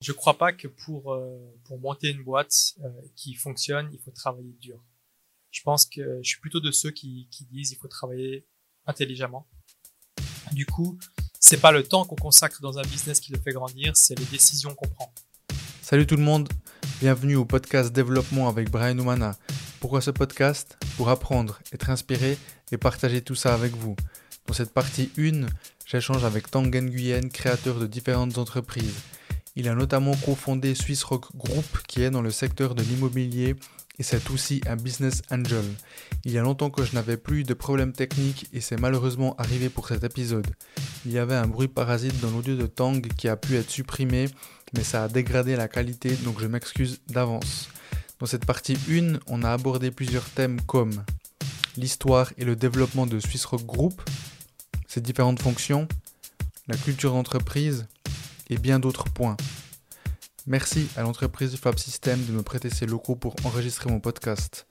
Je crois pas que pour euh, pour monter une boîte euh, qui fonctionne, il faut travailler dur. Je pense que je suis plutôt de ceux qui qui disent il faut travailler intelligemment. Du coup, c'est pas le temps qu'on consacre dans un business qui le fait grandir, c'est les décisions qu'on prend. Salut tout le monde, bienvenue au podcast Développement avec Brian Oumana. Pourquoi ce podcast? Pour apprendre, être inspiré et partager tout ça avec vous. Dans cette partie 1, j'échange avec Tangen Nguyen, créateur de différentes entreprises. Il a notamment cofondé Swiss Rock Group qui est dans le secteur de l'immobilier et c'est aussi un business angel. Il y a longtemps que je n'avais plus de problèmes techniques et c'est malheureusement arrivé pour cet épisode. Il y avait un bruit parasite dans l'audio de Tang qui a pu être supprimé mais ça a dégradé la qualité donc je m'excuse d'avance. Dans cette partie 1, on a abordé plusieurs thèmes comme l'histoire et le développement de Swiss Rock Group, ses différentes fonctions, la culture d'entreprise, et bien d'autres points. Merci à l'entreprise Fab System de me prêter ses locaux pour enregistrer mon podcast.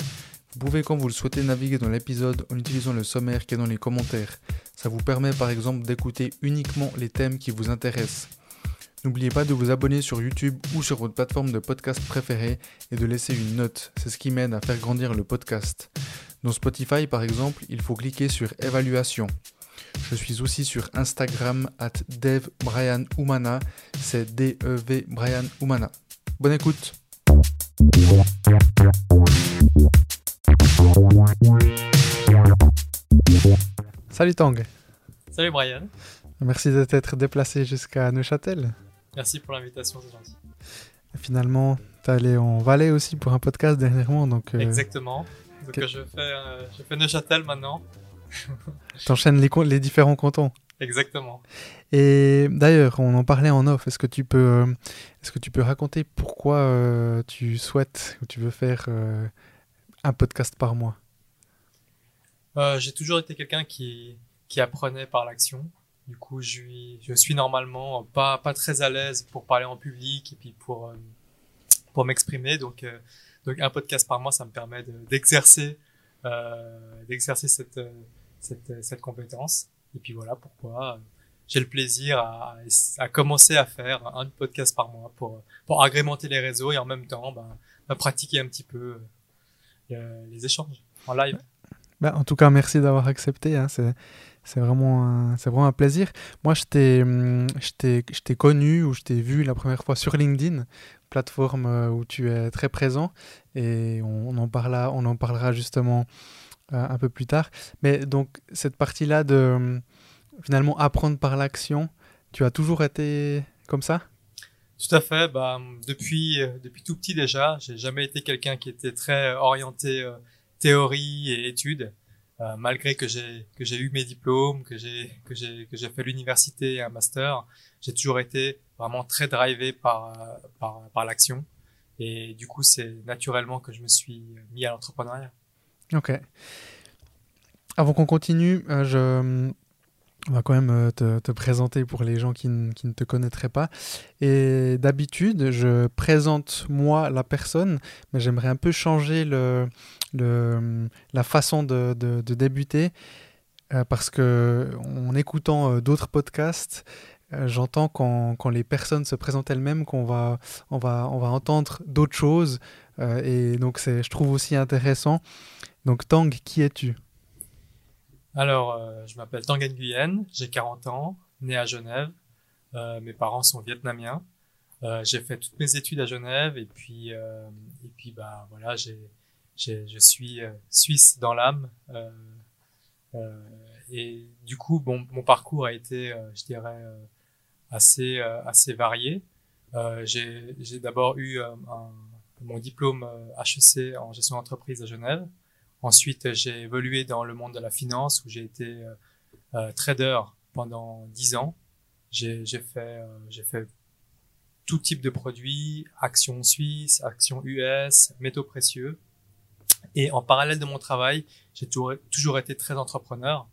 Vous pouvez quand vous le souhaitez naviguer dans l'épisode en utilisant le sommaire qui est dans les commentaires. Ça vous permet par exemple d'écouter uniquement les thèmes qui vous intéressent. N'oubliez pas de vous abonner sur YouTube ou sur votre plateforme de podcast préférée et de laisser une note, c'est ce qui m'aide à faire grandir le podcast. Dans Spotify par exemple, il faut cliquer sur évaluation. Je suis aussi sur Instagram at devbrianumana. C'est D-E-V Brian Umana. Bonne écoute. Salut Tang. Salut Brian. Merci de t'être déplacé jusqu'à Neuchâtel. Merci pour l'invitation, c'est gentil. finalement, tu allé en Valais aussi pour un podcast dernièrement. Donc, euh, Exactement. Donc je, fais, euh, je fais Neuchâtel maintenant. T'enchaînes les, les différents cantons. Exactement. Et d'ailleurs, on en parlait en off. Est-ce que tu peux, euh, est-ce que tu peux raconter pourquoi euh, tu souhaites ou tu veux faire euh, un podcast par mois? J'ai toujours été quelqu'un qui, qui apprenait par l'action. Du coup, je suis, je suis normalement pas, pas très à l'aise pour parler en public et puis pour, pour m'exprimer. Donc, donc, un podcast par mois, ça me permet d'exercer, d'exercer cette cette, cette compétence. Et puis voilà pourquoi euh, j'ai le plaisir à, commencer à faire un podcast par mois pour, pour agrémenter les réseaux et en même temps ben, pratiquer un petit peu euh, les échanges en live. Ben, en tout cas, merci d'avoir accepté. Hein. C'est, c'est vraiment, un, c'est vraiment un plaisir. Moi, je t'ai, hum, je, t'ai, connu ou je t'ai vu la première fois sur LinkedIn, plateforme euh, où tu es très présent. Et on, on en, parlera, justement euh, un peu plus tard. Mais donc, cette partie-là de euh, finalement apprendre par l'action, tu as toujours été comme ça? Tout à fait. Bah, depuis, euh, depuis tout petit déjà, j'ai jamais été quelqu'un qui était très orienté théorie et études. malgré que j'ai que j'ai eu mes diplômes, que j'ai que j'ai que j'ai fait l'université et un master, j'ai toujours été vraiment très drivé par par, par l'action. Et du coup, c'est naturellement que je me suis mis à l'entrepreneuriat. Ok. Avant qu'on continue, euh, on va quand même euh, te, présenter pour les gens qui, ne te connaîtraient pas. Et d'habitude, je présente moi la personne, mais j'aimerais un peu changer le, la façon de, débuter. Euh, parce que en écoutant d'autres podcasts, j'entends quand, les personnes se présentent elles-mêmes qu'on va, on va, on va entendre d'autres choses. et donc, je trouve aussi intéressant donc Tang, qui es-tu? Alors, euh, je m'appelle Tang Nguyen, j'ai 40 ans, né à Genève. Euh, mes parents sont vietnamiens. Euh, j'ai fait toutes mes études à Genève et puis et puis bah voilà, j'ai je suis suisse dans l'âme. et du coup, mon parcours a été, je dirais, assez assez varié. j'ai d'abord eu mon diplôme HEC en gestion d'entreprise à Genève. Ensuite, j'ai évolué dans le monde de la finance où j'ai été euh, euh trader pendant dix ans. J'ai fait, euh, j'ai fait tout type de produits, actions suisses, actions US, métaux précieux. Et en parallèle de mon travail, j'ai toujours été très entrepreneur.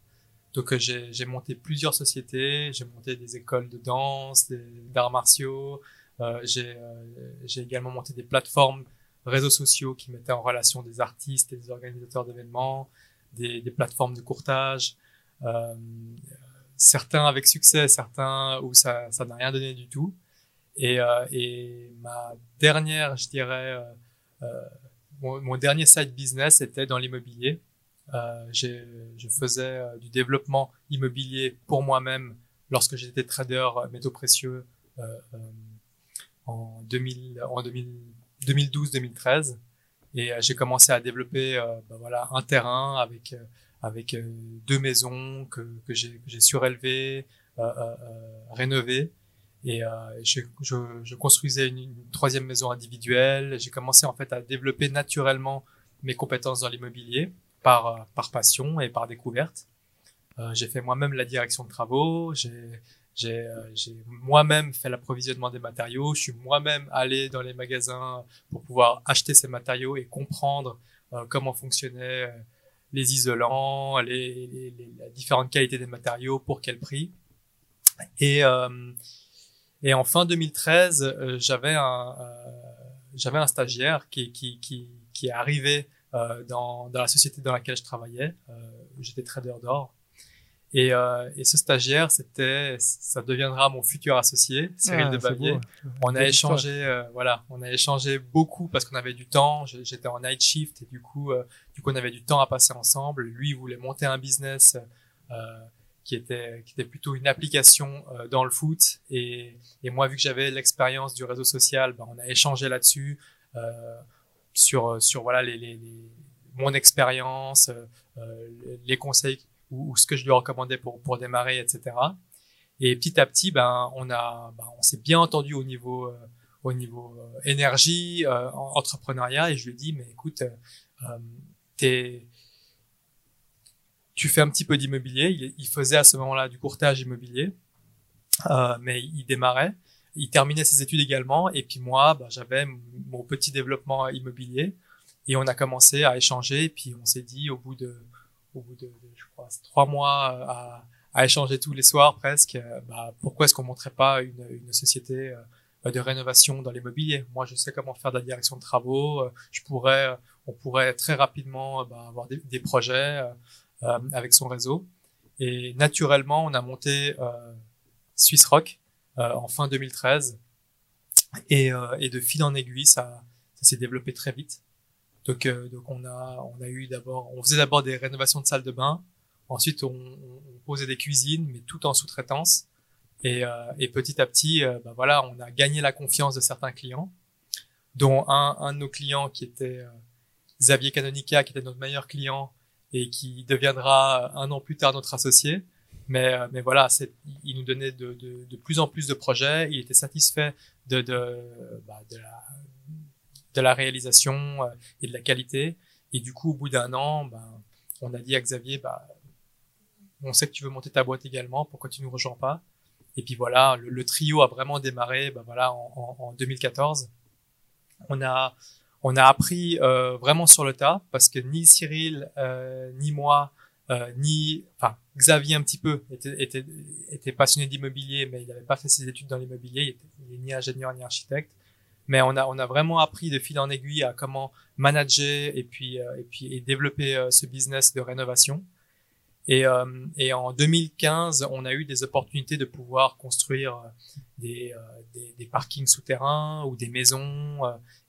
Donc euh, j'ai monté plusieurs sociétés, j'ai monté des écoles de danse, d'arts martiaux, euh, j'ai également monté des plateformes réseaux sociaux qui mettaient en relation des artistes et des organisateurs d'événements, des, des, plateformes de courtage, euh, certains avec succès, certains où ça ça n'a rien donné du tout. Et, euh, et ma dernière, je dirais, mon, mon, dernier side business était dans l'immobilier. je faisais du développement immobilier pour moi-même lorsque j'étais trader métaux précieux en, 2000, en 2012-2013 et j'ai commencé à développer ben voilà un terrain avec avec euh, deux maisons que, que j'ai surélevées, euh, euh, rénovées. Et je, je, je, construisais une, troisième maison individuelle. J'ai commencé en fait à développer naturellement mes compétences dans l'immobilier par, par passion et par découverte. Euh, j'ai fait moi-même la direction de travaux, j'ai j'ai moi-même fait l'approvisionnement des matériaux, je suis moi-même allé dans les magasins pour pouvoir acheter ces matériaux et comprendre euh, comment fonctionnait les isolants, les, les, les, différentes qualités des matériaux, pour quel prix. Et, euh, et en fin 2013, euh, j'avais un, euh, un stagiaire qui, qui, qui, qui est arrivé euh, dans, dans la société dans laquelle je travaillais. J'étais trader d'or. Et, euh, et, ce stagiaire, c'était, ça deviendra mon futur associé, Cyril ah, de Bavier. On a échangé, euh, voilà, on a échangé beaucoup parce qu'on avait du temps. J'étais en night shift et du coup, euh, du coup, on avait du temps à passer ensemble. Lui, il voulait monter un business qui était, qui était plutôt une application dans le foot. Et, et moi, vu que j'avais l'expérience du réseau social, ben, on a échangé là-dessus sur, sur voilà les, les, les mon expérience, les conseils ou, ce que je lui recommandais pour, pour démarrer, etc. Et petit à petit, ben, on a, ben, on s'est bien entendu au niveau, euh, au niveau euh, énergie, euh, entrepreneuriat, et je lui ai dit, mais écoute, euh, t'es, tu fais un petit peu d'immobilier. Il, il, faisait à ce moment-là du courtage immobilier, mais il démarrait. Il terminait ses études également, et puis moi, ben, j'avais mon petit développement immobilier, et on a commencé à échanger, et puis on s'est dit au bout de au bout de, je crois, trois mois euh, à, à, échanger tous les soirs presque, euh, bah, pourquoi est-ce qu'on montrait pas une, une société euh, de rénovation dans l'immobilier? Moi, je sais comment faire de la direction de travaux. Je pourrais, on pourrait très rapidement bah, avoir des, des projets avec son réseau. Et naturellement, on a monté Swiss Rock en fin 2013. Et, et de fil en aiguille, ça, ça s'est développé très vite. Donc, euh, donc on a, on a eu d'abord, on faisait d'abord des rénovations de salles de bain. Ensuite, on, on posait des cuisines, mais tout en sous-traitance. Et, euh, et, petit à petit, euh, bah voilà, on a gagné la confiance de certains clients, dont un, un de nos clients qui était Xavier Canonica, qui était notre meilleur client et qui deviendra un an plus tard notre associé. Mais, mais voilà, il nous donnait de, de, de, plus en plus de projets. Il était satisfait de, de, bah, de la, de la réalisation euh, et de la qualité. Et du coup, au bout d'un an, ben, on a dit à Xavier, bah, on sait que tu veux monter ta boîte également, pourquoi tu nous rejoins pas? Et puis voilà, le, trio a vraiment démarré, ben voilà, en, en, 2014. On a on a appris euh, vraiment sur le tas parce que ni Cyril euh, ni moi ni Xavier un petit peu était était, était passionné d'immobilier mais il n'avait pas fait ses études dans l'immobilier il, est ni ingénieur ni architecte mais on a on a vraiment appris de fil en aiguille à comment manager et puis euh, et puis et développer euh, ce business de rénovation. Et, euh, et en 2015, on a eu des opportunités de pouvoir construire des, des, des parkings souterrains ou des maisons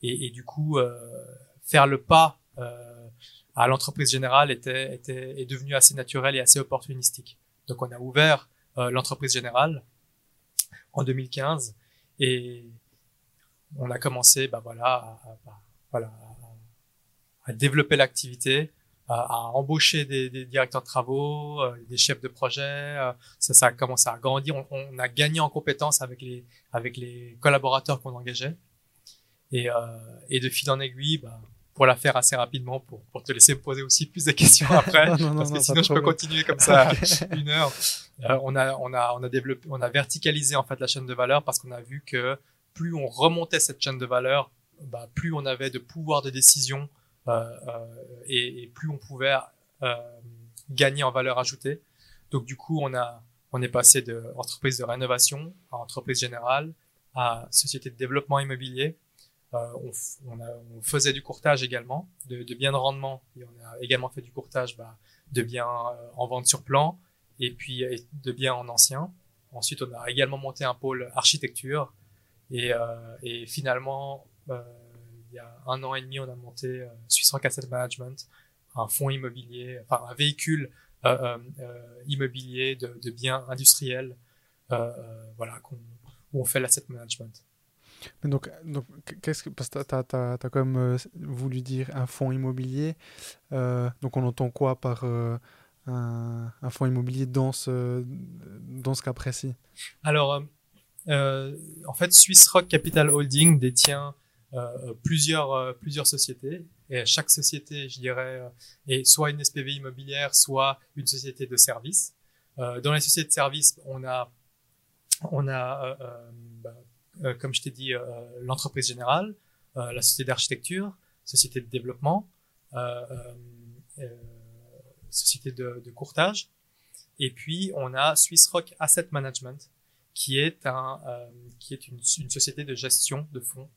et, et, du coup faire le pas à l'entreprise générale était, était est devenu assez naturel et assez opportunistique. Donc on a ouvert l'entreprise générale en 2015 et on a commencé, bah voilà, à, voilà, à développer l'activité, à, embaucher des, des, directeurs de travaux, euh, des chefs de projet. Euh, ça, ça a commencé à grandir. On, on, a gagné en compétences avec les avec les collaborateurs qu'on engageait. Et, euh, et de fil en aiguille, bah, pour la faire assez rapidement, pour, pour te laisser poser aussi plus de questions après, parce que sinon je peux continuer comme ça une heure. Euh, on a on a on a développé, on a verticalisé en fait la chaîne de valeur parce qu'on a vu que plus on remontait cette chaîne de valeur, bah, plus on avait de pouvoir de décision euh, euh, et, et, plus on pouvait euh, gagner en valeur ajoutée. Donc du coup, on a on est passé de de rénovation à entreprise générale à société de développement immobilier. Euh, on, on, faisait du courtage également, de, de biens de rendement, et on a également fait du courtage bah, de biens en vente sur plan, et puis de biens en ancien. Ensuite, on a également monté un pôle architecture, Et, et finalement, il y a un an et demi, on a monté Swiss Rock Asset Management, un fonds immobilier, enfin un véhicule immobilier de, de, biens industriels, voilà, où on fait l'asset management. Mais donc, donc qu'est-ce que parce que tu as, quand même euh, voulu dire un fonds immobilier. Euh, donc on entend quoi par euh, un, un, fonds immobilier dans ce, dans ce cas précis? Alors, en fait, Swiss Rock Capital Holding détient plusieurs, plusieurs sociétés. Et chaque société, je dirais, est soit une SPV immobilière, soit une société de service. dans les sociétés de service, on a, bah, euh, comme je t'ai dit, euh, l'entreprise générale, euh, la société d'architecture, société de développement, société de, de, courtage. Et puis, on a Swiss Rock Asset Management, qui est, un, qui est une, société de gestion de fonds.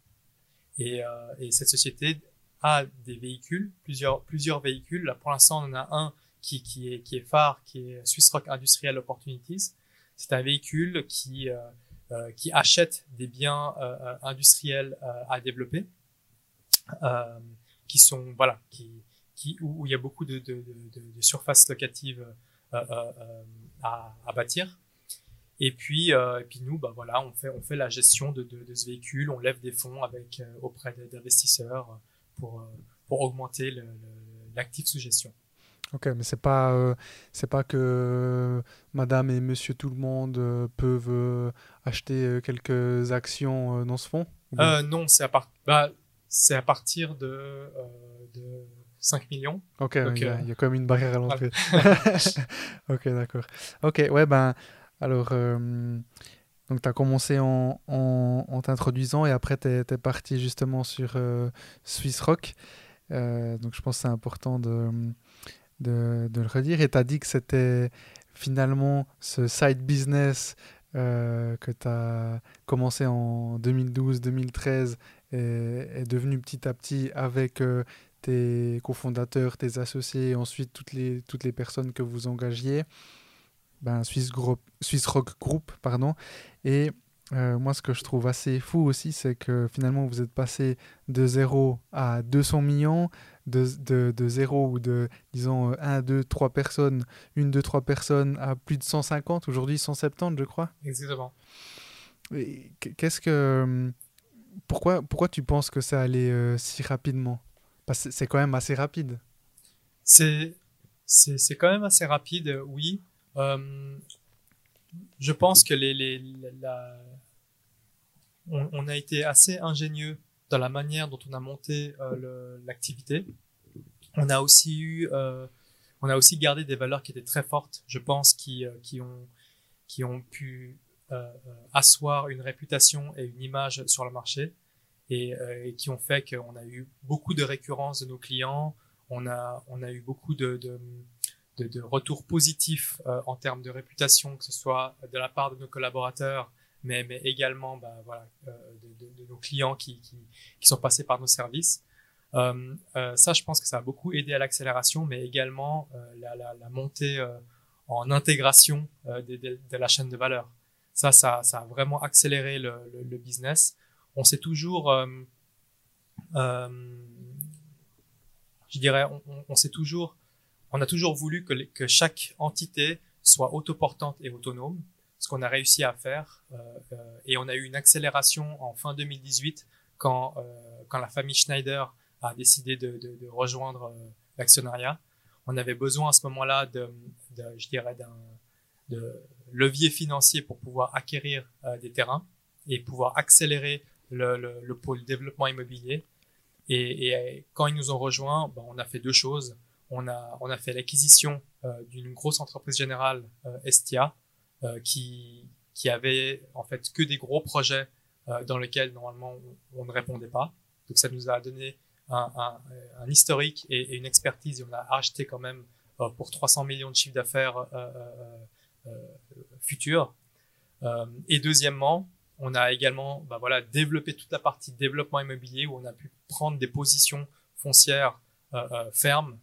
Et, et, cette société a des véhicules, plusieurs, plusieurs véhicules. Là, pour l'instant, on en a un qui, qui, est, qui est phare, qui est Swiss Rock Industrial Opportunities. C'est un véhicule qui, euh, qui achètent des biens euh, euh, industriels à développer, qui sont voilà, qui, qui où, il y a beaucoup de, de, de, de surfaces locatives à, à, bâtir. Et puis, et puis nous, bah voilà, on fait, on fait la gestion de, de, de ce véhicule, on lève des fonds avec auprès d'investisseurs pour, pour augmenter l'actif sous gestion. Ok, mais c'est pas euh, c'est pas que euh, Madame et Monsieur tout le monde euh, peuvent acheter quelques actions dans ce fonds. non, c'est à part bah, c'est à partir de, de 5 millions. Ok, il y, a, y, a quand même une barrière à l'entrée. ok, d'accord. Ok, ouais ben alors donc tu as commencé en, en, t'introduisant et après tu es, parti justement sur Swiss Rock. donc je pense que c'est important de de, de le redire. Et tu as dit que c'était finalement ce side business euh, que tu as commencé en 2012-2013 est, est, devenu petit à petit avec euh, tes cofondateurs, tes associés et ensuite toutes les, toutes les personnes que vous engagiez, ben, Swiss, Group, Swiss Rock Group. Pardon, et euh, moi, ce que je trouve assez fou aussi, c'est que finalement, vous êtes passé de 0 à 200 millions, de, de, de 0 ou de, disons, 1, 2, 3 personnes, 1, 2, 3 personnes à plus de 150, aujourd'hui 170, je crois. Exactement. Qu'est-ce que. Pourquoi, pourquoi tu penses que ça allait euh, si rapidement? Parce que c'est quand même assez rapide. C'est quand même assez rapide, oui. Euh, je pense que les, les la, on, a été assez ingénieux dans la manière dont on a monté euh, l'activité. On a aussi eu, euh, on a aussi gardé des valeurs qui étaient très fortes, je pense, qui, qui ont, qui ont pu asseoir une réputation et une image sur le marché et, et qui ont fait qu'on a eu beaucoup de récurrence de nos clients. On a, on a eu beaucoup de, de de, de retours positifs euh, en termes de réputation, que ce soit de la part de nos collaborateurs, mais, également bah, euh, de, nos clients qui, sont passés par nos services. Euh, ça, je pense que ça a beaucoup aidé à l'accélération, mais également la, montée en intégration de, la chaîne de valeur. Ça, ça, a vraiment accéléré le business. On s'est toujours, je dirais, on, on, on s'est toujours on a toujours voulu que, que chaque entité soit autoportante et autonome, ce qu'on a réussi à faire. Euh, euh, et on a eu une accélération en fin 2018 quand, euh, quand la famille Schneider a décidé de, de, de rejoindre euh, l'actionnariat. On avait besoin à ce moment-là de, de, je dirais, d'un levier financier pour pouvoir acquérir euh, des terrains et pouvoir accélérer le, le, le pôle développement immobilier. Et, et, quand ils nous ont rejoints, ben, on a fait deux choses on a, fait l'acquisition euh, d'une grosse entreprise générale, euh, Estia, euh, qui, avait en fait que des gros projets dans lesquels normalement on, ne répondait pas. Donc ça nous a donné un, historique et, une expertise et on a acheté quand même pour 300 millions de chiffres d'affaires futurs. et deuxièmement, on a également bah voilà, développé toute la partie développement immobilier où on a pu prendre des positions foncières fermes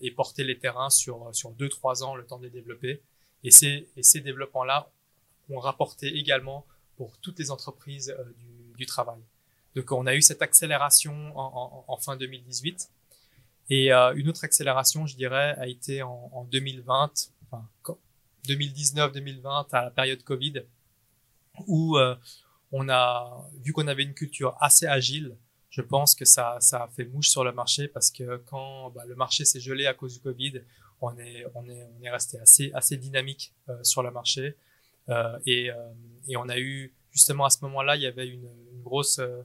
et porter les terrains sur sur deux trois ans le temps de les développer. Et ces et ces développements là ont rapporté également pour toutes les entreprises euh, du, travail. Donc on a eu cette accélération en, fin 2018. Et euh, une autre accélération, je dirais, a été en, en 2020, enfin 2019-2020 à la période Covid, où euh, on a vu qu'on avait une culture assez agile. Je pense que ça, ça a fait mouche sur le marché parce que quand bah, le marché s'est gelé à cause du Covid, on est, on est, on est resté assez, assez dynamique euh, sur le marché. Euh, et, euh, et on a eu justement à ce moment-là, il y avait une, une grosse euh,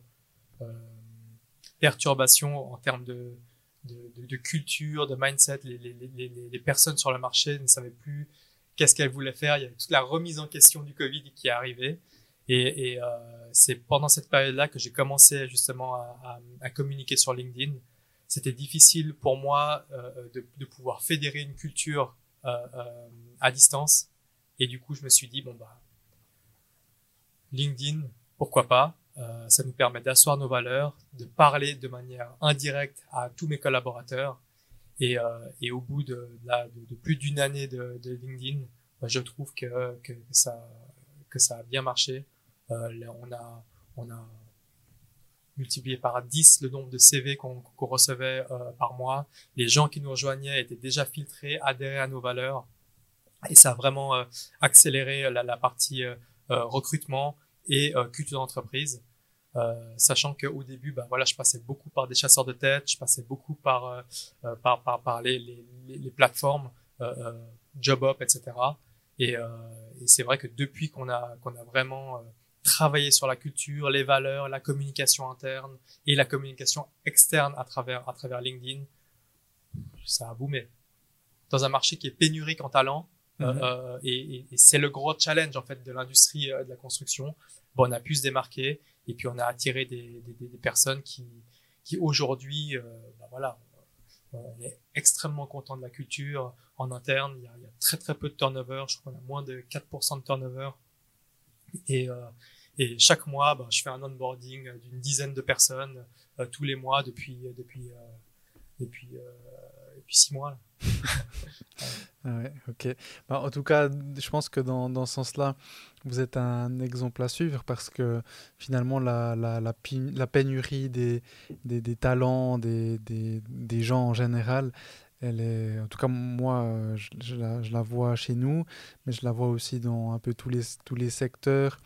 perturbation en termes de, de, de, de, culture, de mindset. Les, les, les, les, personnes sur le marché ne savaient plus qu'est-ce qu'elles voulaient faire. Il y avait toute la remise en question du Covid qui est arrivée. Et, et euh, c'est pendant cette période-là que j'ai commencé justement à, à, à, communiquer sur LinkedIn. C'était difficile pour moi euh, de, de, pouvoir fédérer une culture euh, euh, à distance. Et du coup, je me suis dit, bon, bah, LinkedIn, pourquoi pas? Euh, Ça nous permet d'asseoir nos valeurs, de parler de manière indirecte à tous mes collaborateurs. Et, euh, et au bout de, de, plus d'une année de, de LinkedIn, bah, je trouve que, que, ça, que ça a bien marché. Euh, on a, on a multiplié par 10 le nombre de CV qu'on qu recevait euh, par mois. Les gens qui nous rejoignaient étaient déjà filtrés, adhéraient à nos valeurs. Et ça a vraiment euh, accéléré la, la partie euh, recrutement et euh, culture d'entreprise. sachant qu'au début, bah, voilà, je passais beaucoup par des chasseurs de tête, je passais beaucoup par, par, par, par les, les, les plateformes, JobUp, etc. Et, et c'est vrai que depuis qu'on a, qu'on a vraiment travailler sur la culture, les valeurs, la communication interne et la communication externe à travers, à travers LinkedIn, ça a boomé. Dans un marché qui est pénurique en talent, mm -hmm. euh, et, et, c'est le gros challenge en fait de l'industrie euh, de la construction. Bon, on a pu se démarquer et puis on a attiré des, des, des personnes qui, qui aujourd'hui, euh, ben voilà, on est extrêmement content de la culture en interne. Il y a, il y a très très peu de turnover. Je crois qu'on a moins de 4% de turnover. Et, euh, et chaque mois, bah, je fais un onboarding d'une dizaine de personnes euh, tous les mois depuis euh, depuis euh, depuis six mois. ouais, ok. Bah, en tout cas, je pense que dans, dans ce sens-là, vous êtes un exemple à suivre parce que finalement, la, la, la, pénurie des, des, des talents, des, des, des, gens en général, elle est, en tout cas, moi, je, je, la, je la vois chez nous, mais je la vois aussi dans un peu tous les, tous les secteurs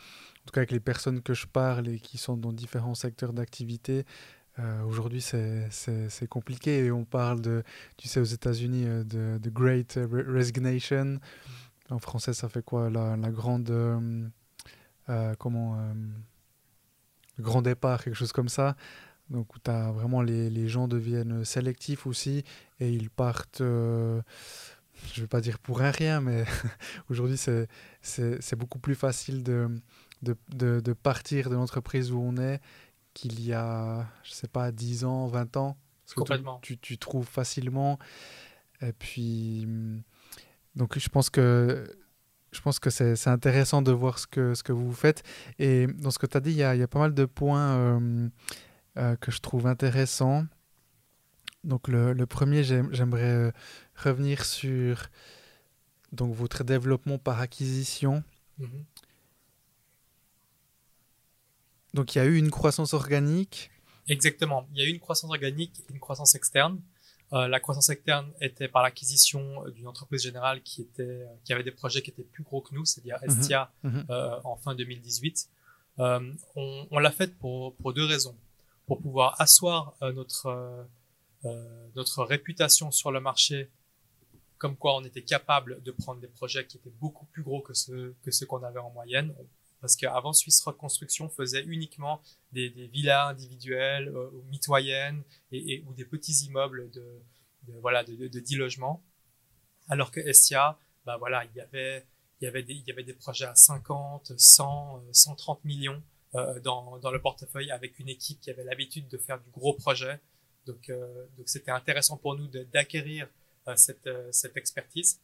tout cas avec les personnes que je parle et qui sont dans différents secteurs d'activité, euh, aujourd'hui c'est compliqué et on parle de, tu sais, aux États-Unis euh, de, Great Resignation. En français, ça fait quoi La, grande. Euh, comment Le grand départ, quelque chose comme ça. Donc, où as vraiment les, les gens deviennent sélectifs aussi et ils partent. Je ne vais pas dire pour un rien, mais aujourd'hui, c'est beaucoup plus facile de, de, de, de partir de l'entreprise où on est qu'il y a, je sais pas, 10 ans, 20 ans? Complètement. Tu, tu, tu, trouves facilement. Et puis, donc je pense que je pense que c'est intéressant de voir ce que, ce que vous faites. Et dans ce que tu as dit, il y a, y a, pas mal de points euh, euh, que je trouve intéressants. Donc le, le premier, j'aimerais euh, revenir sur donc, votre développement par acquisition. Mm -hmm. Donc il y a eu une croissance organique. Exactement. Il y a eu une croissance organique et une croissance externe. Euh, la croissance externe était par l'acquisition d'une entreprise générale qui était qui avait des projets qui étaient plus gros que nous, c'est-à-dire mhm. Estia euh, en fin 2018. Euh, on, on l'a fait pour pour deux raisons. Pour pouvoir asseoir euh, notre euh, notre réputation sur le marché, comme quoi on était capable de prendre des projets qui étaient beaucoup plus gros que ceux que ceux qu'on avait en moyenne. Parce qu'avant Suisse Reconstruction faisait uniquement des, villas individuelles euh, ou mitoyennes et, ou des petits immeubles de, voilà de, de, de 10 logements. Alors que Estia bah voilà il y avait il y avait des il y avait des projets à 50 100 130 millions euh, dans, le portefeuille avec une équipe qui avait l'habitude de faire du gros projet. Donc euh, donc c'était intéressant pour nous d'acquérir cette cette expertise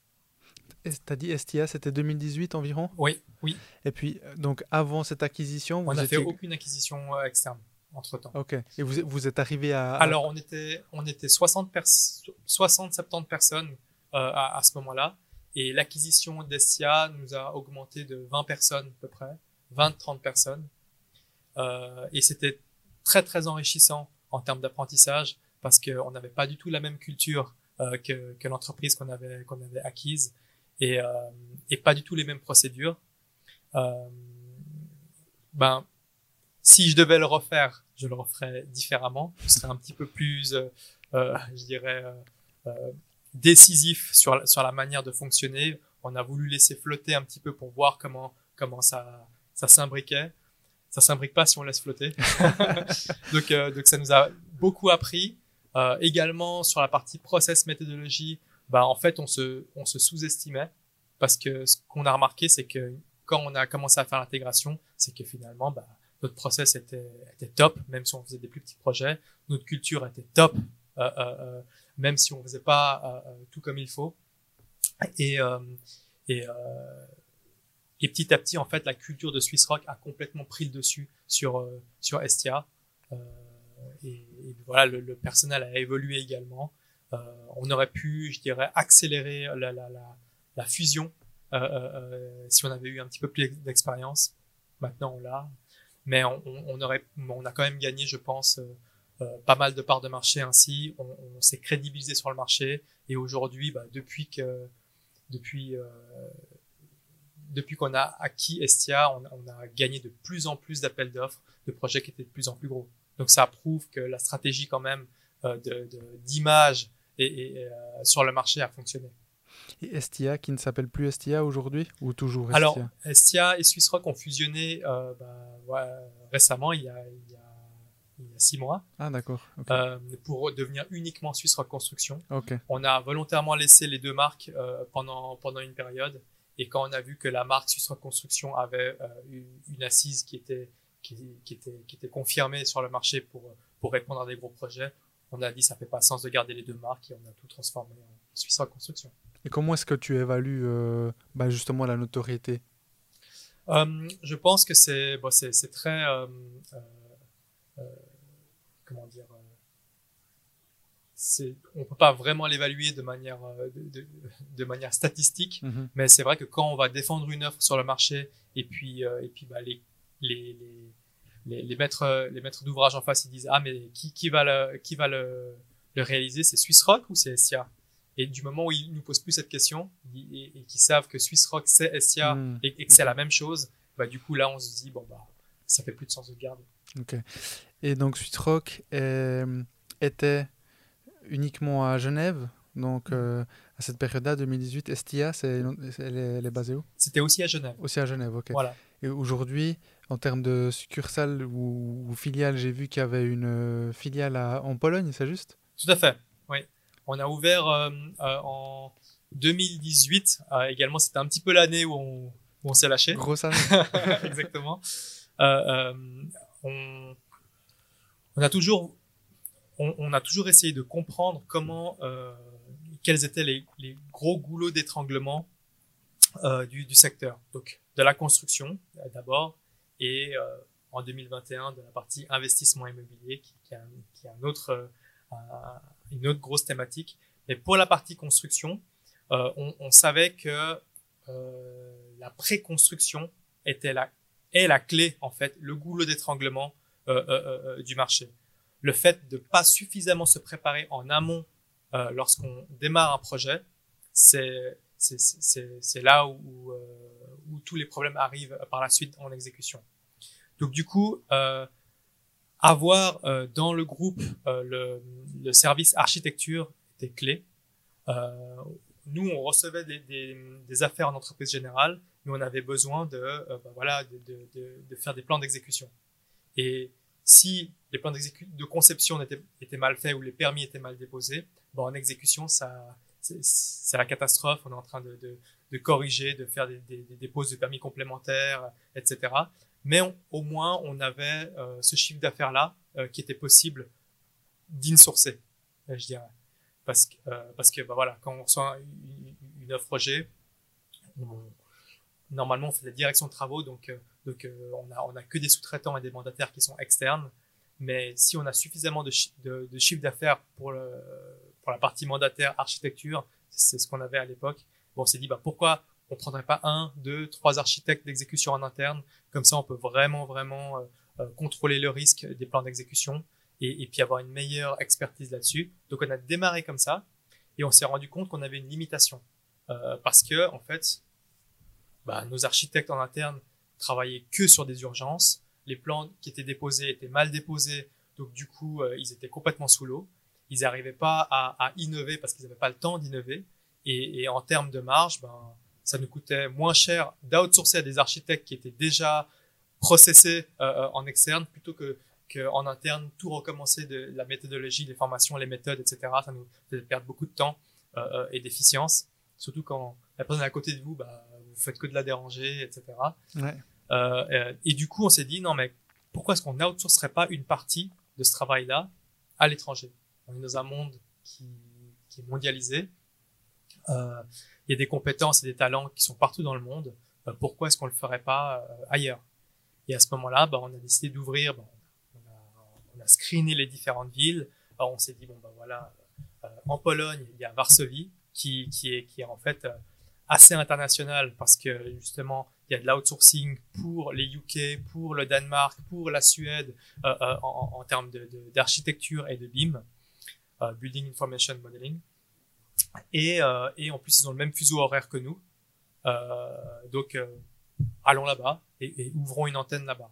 T'as dit STIA, c'était 2018 environ? Oui, oui. Et puis, euh, donc, avant cette acquisition, on n'a étiez... fait aucune acquisition euh, externe entre temps. Ok. Et vous, vous êtes arrivé à. Alors, on était, on était 60, 60 70 personnes euh, à, à, ce moment-là. Et l'acquisition d'Estia nous a augmenté de 20 personnes à peu près, 20-30 personnes. euh, et c'était très très enrichissant en termes d'apprentissage parce qu'on n'avait pas du tout la même culture euh, que, que l'entreprise qu'on avait qu'on avait acquise et, euh, et pas du tout les mêmes procédures. Euh, ben si je devais le refaire, je le referais différemment. Ce serait un petit peu plus, euh, euh je dirais, euh, décisif sur sur la manière de fonctionner. On a voulu laisser flotter un petit peu pour voir comment comment ça ça s'imbriquait. Ça s'imbrique pas si on laisse flotter. donc donc ça nous a beaucoup appris. Euh, également sur la partie process méthodologie, bah en fait on se on se sous-estimait parce que ce qu'on a remarqué c'est que quand on a commencé à faire l'intégration, c'est que finalement bah notre process était était top même si on faisait des plus petits projets, notre culture était top euh, euh, euh même si on faisait pas euh, tout comme il faut. Et et et petit à petit en fait la culture de Swiss Rock a complètement pris le dessus sur sur Estia. Et, voilà, le, le, personnel a évolué également. Euh, on aurait pu, je dirais, accélérer la, fusion euh, euh, si on avait eu un petit peu plus d'expérience. Maintenant, on l'a, mais on, aurait, on a quand même gagné, je pense, pas mal de parts de marché ainsi. On, s'est crédibilisé sur le marché et aujourd'hui, bah, depuis que, depuis depuis qu'on a acquis Estia, on, a gagné de plus en plus d'appels d'offres, de projets qui étaient de plus en plus gros. Donc ça prouve que la stratégie quand même d'image et, et euh, sur le marché a fonctionné. Et Estia qui ne s'appelle plus Estia aujourd'hui ou toujours Estia? Alors Estia et Swissrock ont fusionné euh, bah, ouais, récemment, il y, a, il, y a, il y a six mois. Ah d'accord. Okay. Euh, pour devenir uniquement Swissrock Construction. Okay. On a volontairement laissé les deux marques euh, pendant pendant une période et quand on a vu que la marque Swissrock Construction avait une, une assise qui était qui, qui, était, qui était confirmé sur le marché pour, pour répondre à des gros projets, on a dit ça fait pas sens de garder les deux marques et on a tout transformé en Suisse Construction. Et comment est-ce que tu évalues euh, bah justement la notoriété? Euh, Je pense que c'est bon, très euh, comment dire on peut pas vraiment l'évaluer de manière de, de, de manière statistique mm -hmm. mais c'est vrai que quand on va défendre une offre sur le marché et puis et puis bah, les les, les, les, maîtres, les maîtres d'ouvrage en face, ils disent, ah, mais qui, qui va le, qui va le, le réaliser? C'est Swiss Rock ou c'est SIA? Et du moment où ils nous posent plus cette question et, et qu'ils savent que Swiss Rock c'est SIA Mm. et, et que c'est la même chose, bah, du coup, là, on se dit, bon, bah, ça fait plus de sens de garder. Ok. Et donc, Swiss Rock euh, était uniquement à Genève. Donc, euh, à cette période-là, 2018, Estia, c'est, elle, est, elle est basée où? C'était aussi à Genève. Aussi à Genève, ok. Voilà. Et aujourd'hui, en termes de succursale ou, ou filiale, j'ai vu qu'il y avait une euh, filiale à, en Pologne, c'est juste? Tout à fait, oui. On a ouvert euh, euh, en 2018. Euh, également, c'était un petit peu l'année où on, où on s'est lâché. Grosse année. Exactement. On, on, a toujours, on, on, a toujours essayé de comprendre comment, quels étaient les, les gros goulots d'étranglement du, du secteur. Donc, de la construction d'abord et euh, en 2021 de la partie investissement immobilier qui, a un autre, euh, une autre grosse thématique. Mais pour la partie construction, euh, on, on, savait que euh, la préconstruction était la, est la clé en fait, le goulot d'étranglement euh, du marché. Le fait de pas suffisamment se préparer en amont lorsqu'on démarre un projet, c'est c'est là où, euh, où, tous les problèmes arrivent par la suite en exécution. Donc du coup, euh, avoir euh, dans le groupe euh, le, service architecture était clé. Nous, on recevait des, affaires en entreprise générale, mais on avait besoin de, ben voilà, de, faire des plans d'exécution. Et si les plans de conception étaient, mal faits ou les permis étaient mal déposés, ben en exécution, ça, c'est la catastrophe. On est en train de, de corriger, de faire des, des, des, déposes de permis complémentaires, etc. Mais au moins, on avait euh, ce chiffre d'affaires-là euh, qui était possible d'insourcer, je dirais. Parce que, euh, parce que bah, voilà, quand on reçoit une, offre projet, normalement, on fait la direction de travaux, donc, euh, donc euh, on, a, on a que des sous-traitants et des mandataires qui sont externes. Mais si on a suffisamment de, de, chiffre d'affaires pour pour la partie mandataire architecture, c'est ce qu'on avait à l'époque. Bon, on s'est dit, bah, pourquoi on prendrait pas un, deux, trois architectes d'exécution en interne? Comme ça, on peut vraiment, vraiment euh, contrôler le risque des plans d'exécution et, puis avoir une meilleure expertise là-dessus. Donc on a démarré comme ça et on s'est rendu compte qu'on avait une limitation euh, parce que en fait, bah, nos architectes en interne travaillaient que sur des urgences. Les plans qui étaient déposés étaient mal déposés, donc du coup euh, ils étaient complètement sous l'eau. Ils n'arrivaient pas à, innover parce qu'ils n'avaient pas le temps d'innover. Et, et, en termes de marge, ben, ça nous coûtait moins cher d'outsourcer à des architectes qui étaient déjà processés euh, euh en externe plutôt que qu'en interne, tout recommencer de la méthodologie, les formations, les méthodes, etc. Ça nous fait perdre beaucoup de temps euh, euh, et d'efficience. Surtout quand la personne est à côté de vous, bah, vous faites que de la déranger, etc. Ouais. Euh, euh, et du coup, on s'est dit, non, mais pourquoi est-ce qu'on outsourcerait pas une partie de ce travail-là à l'étranger? On est dans un monde qui, qui est mondialisé. Euh, il y a des compétences et des talents qui sont partout dans le monde. pourquoi est-ce qu'on le ferait pas ailleurs? Et à ce moment-là, bah, on a décidé d'ouvrir, bah, on a screené les différentes villes. Alors on s'est dit bon ben voilà, euh, en Pologne il y a Varsovie qui qui est qui est en fait euh, assez international parce que justement il y a de l'outsourcing pour les UK, pour le Danemark, pour la Suède euh, euh en, en, termes d'architecture de, et de BIM, euh, Building Information Modeling. Et, euh, et en plus ils ont le même fuseau horaire que nous. donc allons là-bas et, ouvrons une antenne là-bas.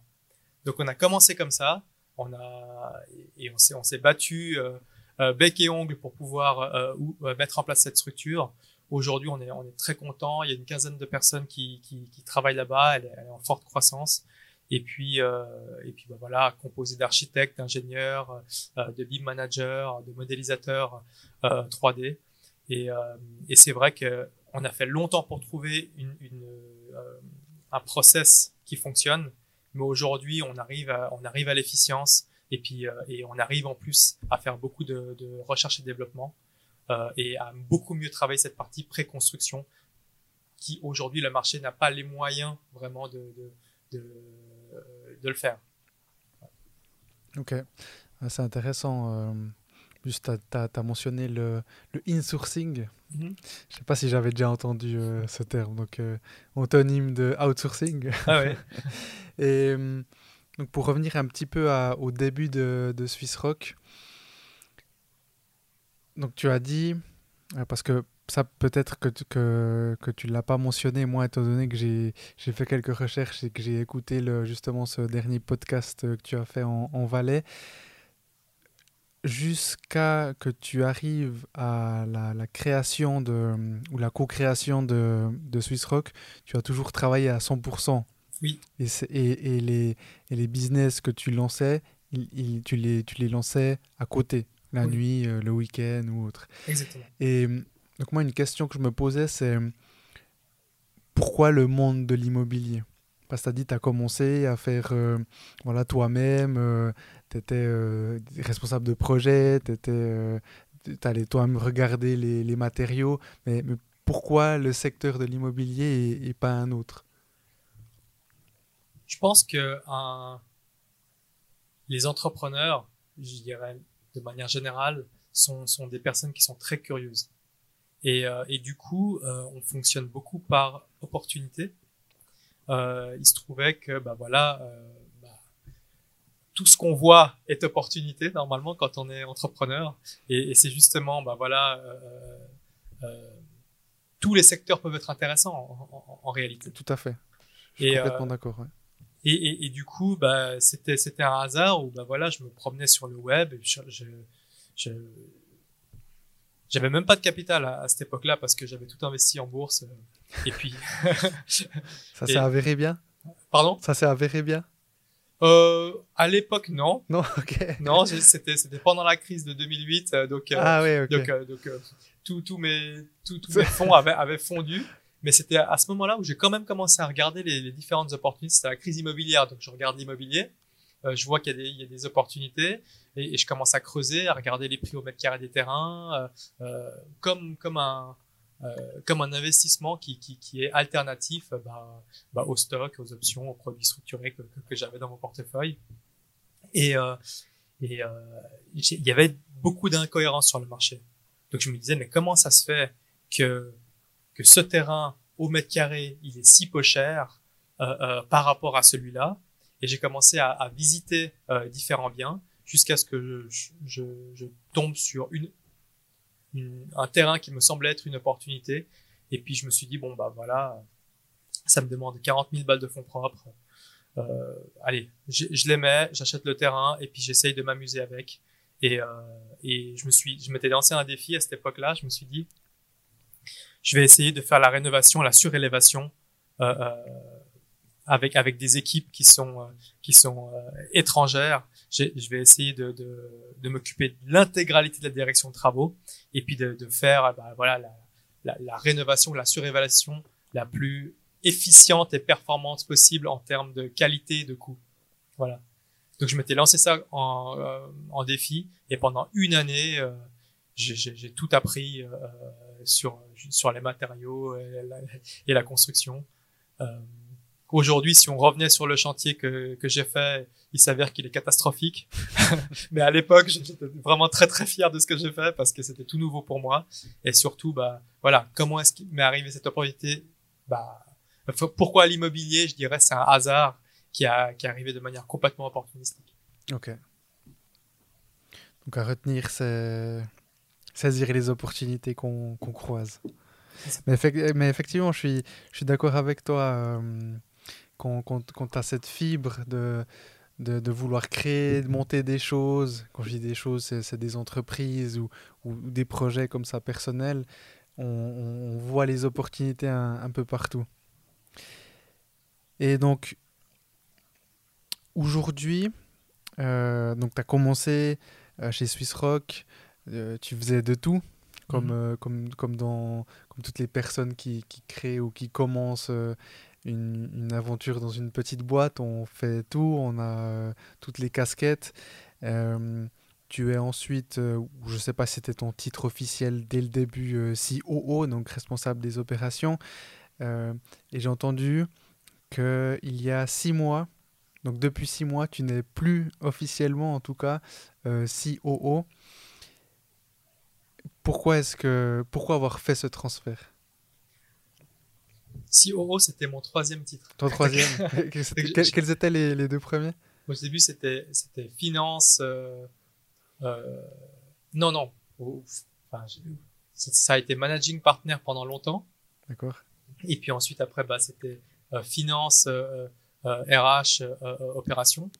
Donc on a commencé comme ça on a et on s'est on s'est battu euh, euh, bec et ongle pour pouvoir euh, ou, mettre en place cette structure. Aujourd'hui, on est on est très content. Il y a une quinzaine de personnes qui qui, qui travaillent là-bas. Elle, elle, est en forte croissance. Et puis et puis bah, voilà, composé d'architectes, d'ingénieurs, de BIM managers, de modélisateurs 3D. Et, et c'est vrai que on a fait longtemps pour trouver une un process qui fonctionne mais aujourd'hui, on arrive à, on arrive à l'efficience et puis euh, et on arrive en plus à faire beaucoup de, recherche et développement euh, et à beaucoup mieux travailler cette partie pré-construction qui aujourd'hui le marché n'a pas les moyens vraiment de, de, de, de le faire. Ok, ah, c'est intéressant. Juste, tu as, as, mentionné le, le insourcing. Mm -hmm. Je sais pas si j'avais déjà entendu euh, ce terme, donc euh, antonyme de outsourcing. Ah ouais. Et euh, donc pour revenir un petit peu à, au début de, de Swiss Rock, donc tu as dit, euh, parce que ça peut-être que, que, que tu ne l'as pas mentionné, moi, étant donné que j'ai fait quelques recherches et que j'ai écouté le, justement ce dernier podcast que tu as fait en, en Valais, jusqu'à que tu arrives à la, la, création de, ou la co-création de, de Swiss Rock, tu as toujours travaillé à 100%. Oui. Et, et, et, les, et les business que tu lançais, il, il, tu, les, tu les lançais à côté, la oui. nuit, euh, le week-end ou autre. Exactement. Et donc moi, une question que je me posais, c'est pourquoi le monde de l'immobilier? Parce que tu as dit, tu as commencé à faire euh, voilà, toi-même, euh, tu étais euh, responsable de projet, tu euh, allais toi-même regarder les, matériaux, mais, pourquoi le secteur de l'immobilier et, pas un autre? Je pense que les entrepreneurs, je dirais de manière générale, sont, sont des personnes qui sont très curieuses. Et, euh, et du coup, on fonctionne beaucoup par opportunité. Il se trouvait que, bah voilà, tout ce qu'on voit est opportunité normalement quand on est entrepreneur. Et, et c'est justement, bah voilà, tous les secteurs peuvent être intéressants en, en, en réalité. Tout à fait. Je suis complètement d'accord. Ouais. Et, et, et, du coup, bah, c'était c'était un hasard où bah voilà, je me promenais sur le web, et je, je, je j'avais même pas de capital à, à cette époque-là parce que j'avais tout investi en bourse. Et puis. ça s'est avéré bien? Pardon? Ça s'est avéré bien? Euh, à l'époque, non. Non, ok. Non, c'était c'était pendant la crise de 2008, euh, donc euh, ah oui, ok. donc donc tous tous mes tous tous mes fonds avaient avaient fondu. Mais c'était à ce moment-là où j'ai quand même commencé à regarder les, les différentes opportunités. C'était la crise immobilière, donc je regarde l'immobilier. Je vois qu'il y, y, a des opportunités et, et, je commence à creuser, à regarder les prix au mètre carré des terrains, comme comme un comme un investissement qui, qui, qui est alternatif bah, bah, au stock, aux options, aux produits structurés que, que, j'avais dans mon portefeuille. Et, et il y avait beaucoup d'incohérences sur le marché. Donc je me disais, mais comment ça se fait que, que ce terrain au mètre carré, il est si peu cher euh, euh, par rapport à celui-là? Et j'ai commencé à, à visiter euh, différents biens jusqu'à ce que je, je, je, tombe sur une, un terrain qui me semblait être une opportunité. Et puis je me suis dit bon bah voilà, ça me demande 40 000 balles de fonds propres. Euh, allez, je, je les mets, j'achète le terrain et puis j'essaye de m'amuser avec. Et, euh, et je me suis, je m'étais lancé un défi à cette époque-là. Je me suis dit, je vais essayer de faire la rénovation, la surélévation euh, euh, avec avec des équipes qui sont euh, qui sont euh, étrangères. Je vais essayer de, de, de m'occuper de l'intégralité de la direction de travaux et puis de, de faire bah, voilà la, la, la, rénovation, la surévaluation la plus efficiente et performante possible en termes de qualité et de coût. Voilà. Donc je m'étais lancé ça en, euh, en défi et pendant une année, euh, j'ai tout appris euh, sur sur les matériaux et la, et la construction. Aujourd'hui, si on revenait sur le chantier que, que j'ai fait, il s'avère qu'il est catastrophique. Mais à l'époque, j'étais vraiment très très fier de ce que j'ai fait parce que c'était tout nouveau pour moi. Et surtout, bah voilà, comment est-ce qu'il m'est arrivé cette opportunité? Bah pourquoi l'immobilier? Je dirais c'est un hasard qui, a, qui est arrivé de manière complètement opportunistique. Ok. Donc à retenir, c'est saisir les opportunités qu'on qu croise. Mais, mais, effectivement, je suis, je suis d'accord avec toi. Euh, quand, quand, quand tu as cette fibre de, de, de, vouloir créer, de monter des choses, quand je dis des choses, c'est des entreprises ou, ou, des projets comme ça personnels, on, on voit les opportunités un, un peu partout. Et donc, aujourd'hui, euh, donc tu as commencé euh, chez Swiss Rock, euh, tu faisais de tout, comme, mmh. comme, comme, dans, comme toutes les personnes qui, qui créent ou qui commencent une, aventure dans une petite boîte, on fait tout, on a toutes les casquettes. tu es ensuite, je ne sais pas si c'était ton titre officiel dès le début, COO, donc responsable des opérations. et j'ai entendu qu'il y a six mois, donc depuis six mois, tu n'es plus officiellement, en tout cas, euh, COO. Pourquoi est-ce que, pourquoi avoir fait ce transfert? COO, c'était mon troisième titre. Ton troisième. quels, étaient les, les, deux premiers? Au début, c'était c'était finance. Euh, euh, non, non. Enfin, ça a été managing partner pendant longtemps. D'accord. Et puis ensuite, après, bah, c'était euh, finance. RH euh, opération.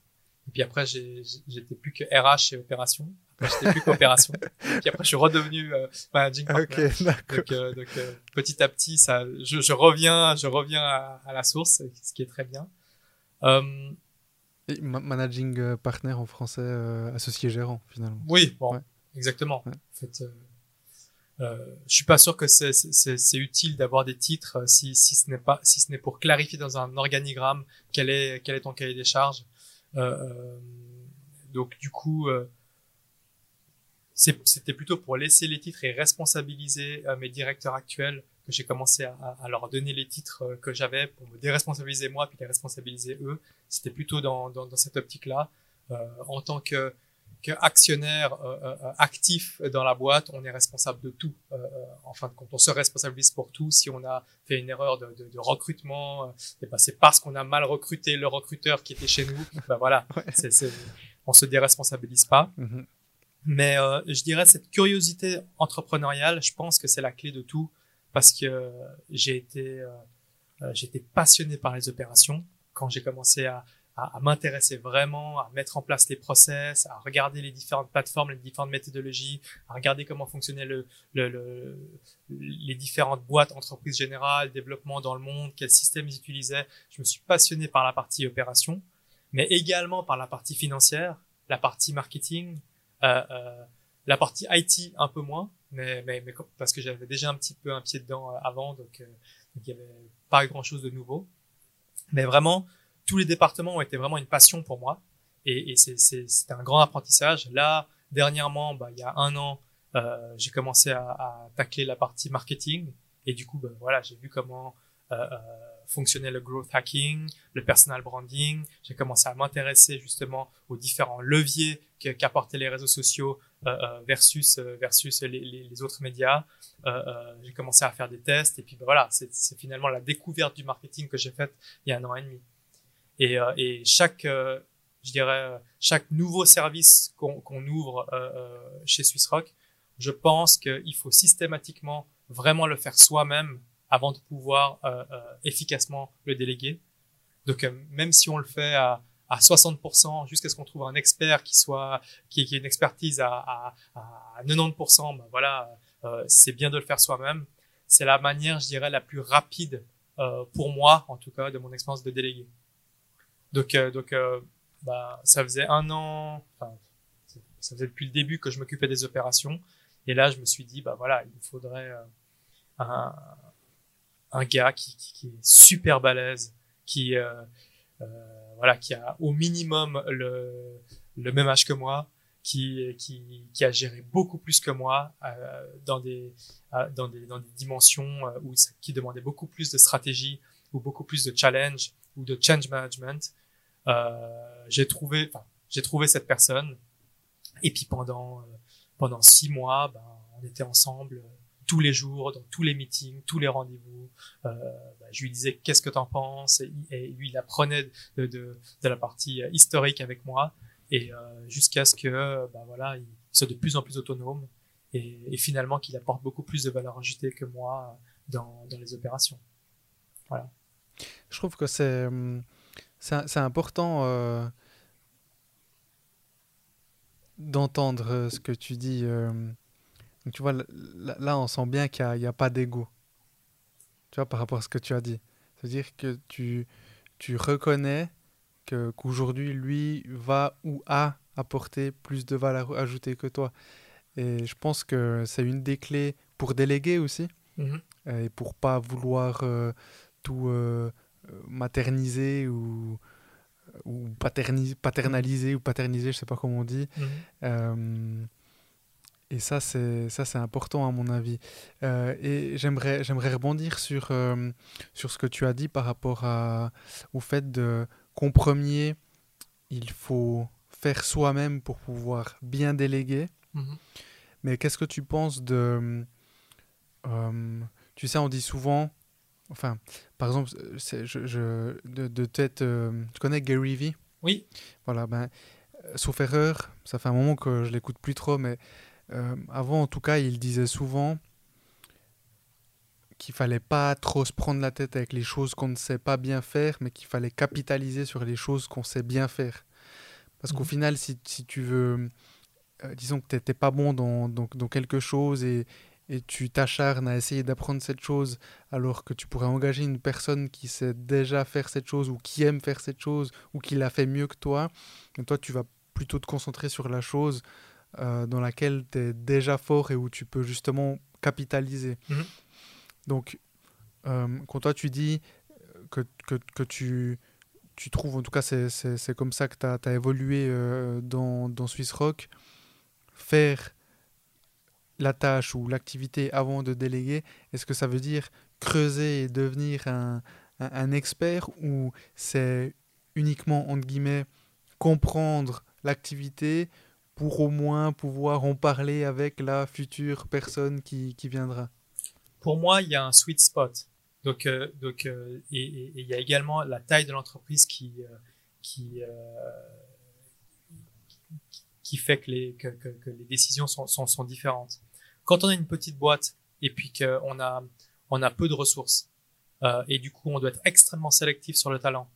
Et puis après, j'étais plus que RH et opération. Après, j'étais plus qu'opération. puis après, je suis redevenu managing partner. donc, donc petit à petit, ça, je, je reviens, je reviens à, à, la source, ce qui est très bien. Et managing partner en français, associé gérant finalement. Oui, bon, ouais. exactement. Ouais. En fait, euh, je suis pas sûr que c'est utile d'avoir des titres euh, si, si ce n'est pas si ce n'est pour clarifier dans un organigramme quel est quel est ton cahier des charges. Euh, euh donc du coup, euh, c'était plutôt pour laisser les titres et responsabiliser mes directeurs actuels que j'ai commencé à, à, leur donner les titres que j'avais pour me déresponsabiliser moi puis les responsabiliser eux. C'était plutôt dans, dans, dans cette optique-là. en tant que actionnaire euh, euh, actif dans la boîte, on est responsable de tout. Euh, en fin de compte, on se responsabilise pour tout. Si on a fait une erreur de, de, de recrutement, et ben c'est parce qu'on a mal recruté le recruteur qui était chez nous. ben voilà, ouais. c'est, on se déresponsabilise pas. Mm-hmm. Mais euh, je dirais cette curiosité entrepreneuriale, je pense que c'est la clé de tout parce que j'ai été, euh, j'ai été passionné par les opérations quand j'ai commencé à, à, à m'intéresser vraiment, à mettre en place les process, à regarder les différentes plateformes, les différentes méthodologies, à regarder comment fonctionnaient le, le, le, les différentes boîtes, entreprises générales, développement dans le monde, quels systèmes ils utilisaient. Je me suis passionné par la partie opération, mais également par la partie financière, la partie marketing, euh, euh, la partie IT un peu moins, mais, mais, mais parce que j'avais déjà un petit peu un pied dedans euh, avant, donc, euh, il y avait pas grand chose de nouveau. Mais vraiment, tous les départements ont été vraiment une passion pour moi et, et c'est un grand apprentissage. Là, dernièrement, bah, il y a un an, euh, j'ai commencé à, à, tacler la partie marketing et du coup, bah, voilà, j'ai vu comment euh, euh, fonctionnait le growth hacking, le personal branding. J'ai commencé à m'intéresser justement aux différents leviers qu'apportaient les réseaux sociaux euh, euh versus euh, versus les, autres médias. Euh, j'ai commencé à faire des tests et puis bah, voilà, c'est finalement la découverte du marketing que j'ai faite il y a un an et demi. Et, chaque, je dirais, chaque nouveau service qu'on ouvre chez Swissrock, je pense qu'il faut systématiquement vraiment le faire soi-même avant de pouvoir efficacement le déléguer. Donc même si on le fait à à 60% jusqu'à ce qu'on trouve un expert qui soit qui, qui ait une expertise à, à, à 90%, ben voilà, euh, c'est bien de le faire soi-même. C'est la manière, je dirais, la plus rapide euh, pour moi, en tout cas, de mon expérience de délégué. Donc, euh, donc, euh, bah, ça faisait un an, ça faisait depuis le début que je m'occupais des opérations, et là, je me suis dit, bah voilà, il faudrait euh, un, un gars qui, qui, qui, est super balèze, qui euh, voilà, qui a au minimum le, le même âge que moi, qui, qui, qui a géré beaucoup plus que moi euh, dans, des, euh, dans, des, dans des dimensions euh, où, qui demandaient beaucoup plus de stratégie ou beaucoup plus de challenge ou de change management. Euh, j'ai trouvé, enfin, j'ai trouvé cette personne et puis pendant euh, pendant six mois, ben, on était ensemble tous les jours, dans tous les meetings, tous les rendez-vous. Euh, bah, je lui disais qu'est-ce que t'en penses? Et, lui il apprenait de, la partie euh, historique avec moi et euh, jusqu'à ce que bah, voilà il soit de plus en plus autonome et, finalement qu'il apporte beaucoup plus de valeur ajoutée que moi dans, les opérations. Je trouve que c'est c'est important d'entendre ce que tu dis. Euh, donc, tu vois, là, là, on sent bien qu'il n'y a, a, pas d'ego. Tu vois, par rapport à ce que tu as dit. C'est-à-dire que tu, tu reconnais que, qu'aujourd'hui, lui va ou a apporté plus de valeur ajoutée que toi. Et je pense que c'est une des clés pour déléguer aussi. Mm-hmm. Et pour pas vouloir euh, tout euh, materniser ou, ou paterniser, paternaliser ou paterniser, je sais pas comment on dit. Euh, et ça, c'est ça, c'est important à mon avis. Euh, et j'aimerais, j'aimerais rebondir sur euh, sur ce que tu as dit par rapport à, au fait de qu'en premier, il faut faire soi-même pour pouvoir bien déléguer. Mm-hmm. Mais qu'est-ce que tu penses de euh, tu sais, on dit souvent, enfin, par exemple, je, de, de tête, tu connais Gary Vee? Oui. Voilà, ben, sauf erreur, ça fait un moment que je l'écoute plus trop, mais euh, avant, en tout cas, il disait souvent qu'il fallait pas trop se prendre la tête avec les choses qu'on ne sait pas bien faire, mais qu'il fallait capitaliser sur les choses qu'on sait bien faire. Parce mmh. qu'au final, si, si, tu veux, euh, disons que tu n'étais pas bon dans, dans, dans, quelque chose et, et tu t'acharnes à essayer d'apprendre cette chose alors que tu pourrais engager une personne qui sait déjà faire cette chose ou qui aime faire cette chose ou qui l'a fait mieux que toi, et toi tu vas plutôt te concentrer sur la chose euh, dans laquelle tu es déjà fort et où tu peux justement capitaliser. Mmh. Donc, euh, quand toi tu dis que, que, que, tu, tu trouves, en tout cas c'est comme ça que tu as, as, évolué euh, dans, dans Swiss Rock, faire la tâche ou l'activité avant de déléguer, est-ce que ça veut dire creuser et devenir un, un, un expert ou c'est uniquement, entre guillemets, comprendre l'activité pour au moins pouvoir en parler avec la future personne qui, qui viendra Pour moi, il y a un sweet spot. Donc, euh, donc euh, et, il y a également la taille de l'entreprise qui, euh, qui, qui fait que les, que les décisions sont, sont, sont, différentes. Quand on a une petite boîte et puis qu'on a, on a peu de ressources et du coup on doit être extrêmement sélectif sur le talent,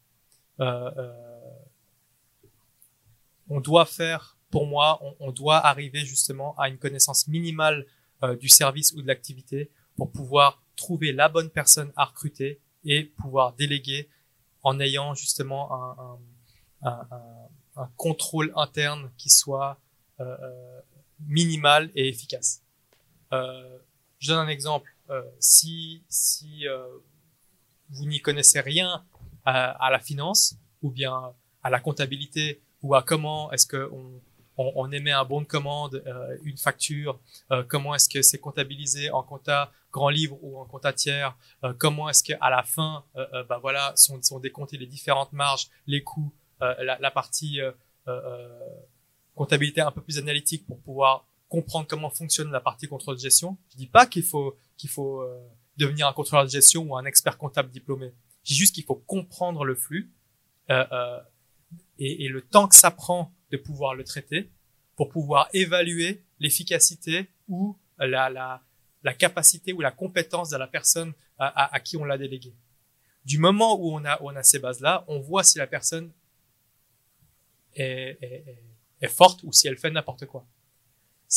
on doit faire pour moi, on, on, doit arriver justement à une connaissance minimale euh, du service ou de l'activité pour pouvoir trouver la bonne personne à recruter et pouvoir déléguer en ayant justement un, un, un, contrôle interne qui soit euh, euh minimal et efficace. Euh, je donne un exemple. Euh, si si vous n'y connaissez rien à, à, la finance ou bien à la comptabilité ou à comment est-ce que on, on, émet un bon de commande, euh, une facture, euh, comment est-ce que c'est comptabilisé en compta grand livre ou en compta tiers, euh, comment est-ce qu'à la fin, bah voilà, sont, sont décomptées les différentes marges, les coûts, la, la, partie comptabilité un peu plus analytique pour pouvoir comprendre comment fonctionne la partie contrôle de gestion. Je dis pas qu'il faut qu'il faut devenir un contrôleur de gestion ou un expert comptable diplômé. Je dis juste qu'il faut comprendre le flux euh, euh, et, et, le temps que ça prend de pouvoir le traiter pour pouvoir évaluer l'efficacité ou la, la, la capacité ou la compétence de la personne à, à, qui on l'a délégué. Du moment où on a, on a ces bases-là, on voit si la personne est, est, est forte ou si elle fait n'importe quoi.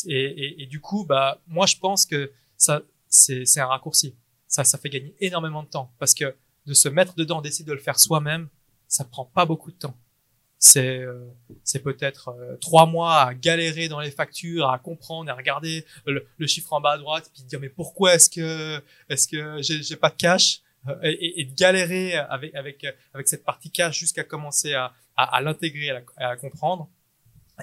Et, et, du coup, bah, moi, je pense que ça, c'est, c'est un raccourci. Ça, ça fait gagner énormément de temps parce que de se mettre dedans, d'essayer de le faire soi-même, ça prend pas beaucoup de temps. C'est, euh, c'est peut-être euh, trois mois à galérer dans les factures, à comprendre, à regarder le, chiffre en bas à droite, puis dire mais pourquoi est-ce que, est-ce que j'ai, pas de cash euh, et, et, de galérer avec avec avec cette partie cash jusqu'à commencer à, à, à l'intégrer, à, à comprendre.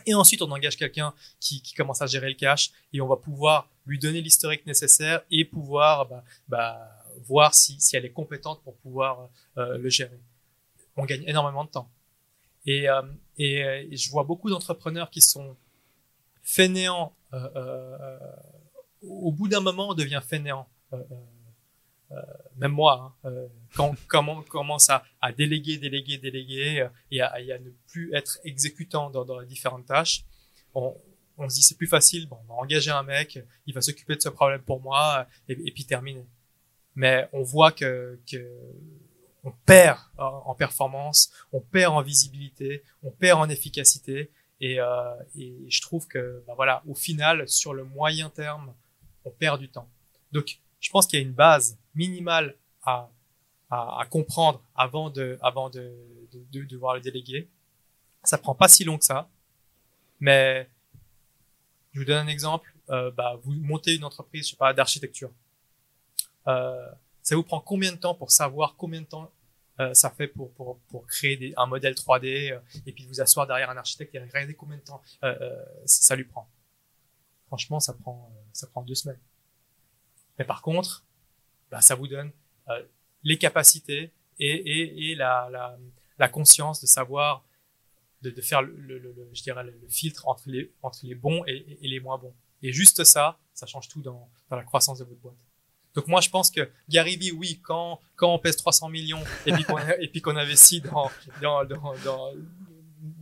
Et ensuite, on engage quelqu'un qui, qui, commence à gérer le cash et on va pouvoir lui donner l'historique nécessaire et pouvoir bah, bah, voir si, si elle est compétente pour pouvoir euh, le gérer. On gagne énormément de temps. Et, euh, et, je vois beaucoup d'entrepreneurs qui sont fainéants. Euh, euh au bout d'un moment, on devient fainéant. même moi, hein, quand, on commence à, déléguer, déléguer, déléguer et à, ne plus être exécutant dans, les différentes tâches, on, se dit c'est plus facile, bon, on va engager un mec, il va s'occuper de ce problème pour moi et, puis terminer mais on voit que on perd en performance, on perd en visibilité, on perd en efficacité, et, euh, je trouve que, bah voilà, au final, sur le moyen terme, on perd du temps. Donc, je pense qu'il y a une base minimale à, comprendre avant de devoir le déléguer. Ça prend pas si long que ça, mais je vous donne un exemple. Euh, bah, vous montez une entreprise, je sais pas, d'architecture. Euh, ça vous prend combien de temps pour savoir combien de temps euh, ça fait pour, pour, pour créer des, un modèle 3D euh, et puis vous asseoir derrière un architecte et regarder combien de temps ça, lui prend. Franchement, ça prend, ça prend deux semaines. Mais par contre, bah, ça vous donne les capacités et, et, et la, la, la, conscience de savoir, de, de faire le, le, le, je dirais le, filtre entre les, entre les bons et, et, les moins bons. Et juste ça, ça change tout dans, dans la croissance de votre boîte. Donc moi je pense que Gary oui, quand quand on pèse 300 millions et puis qu'on et puis qu'on investit dans dans dans,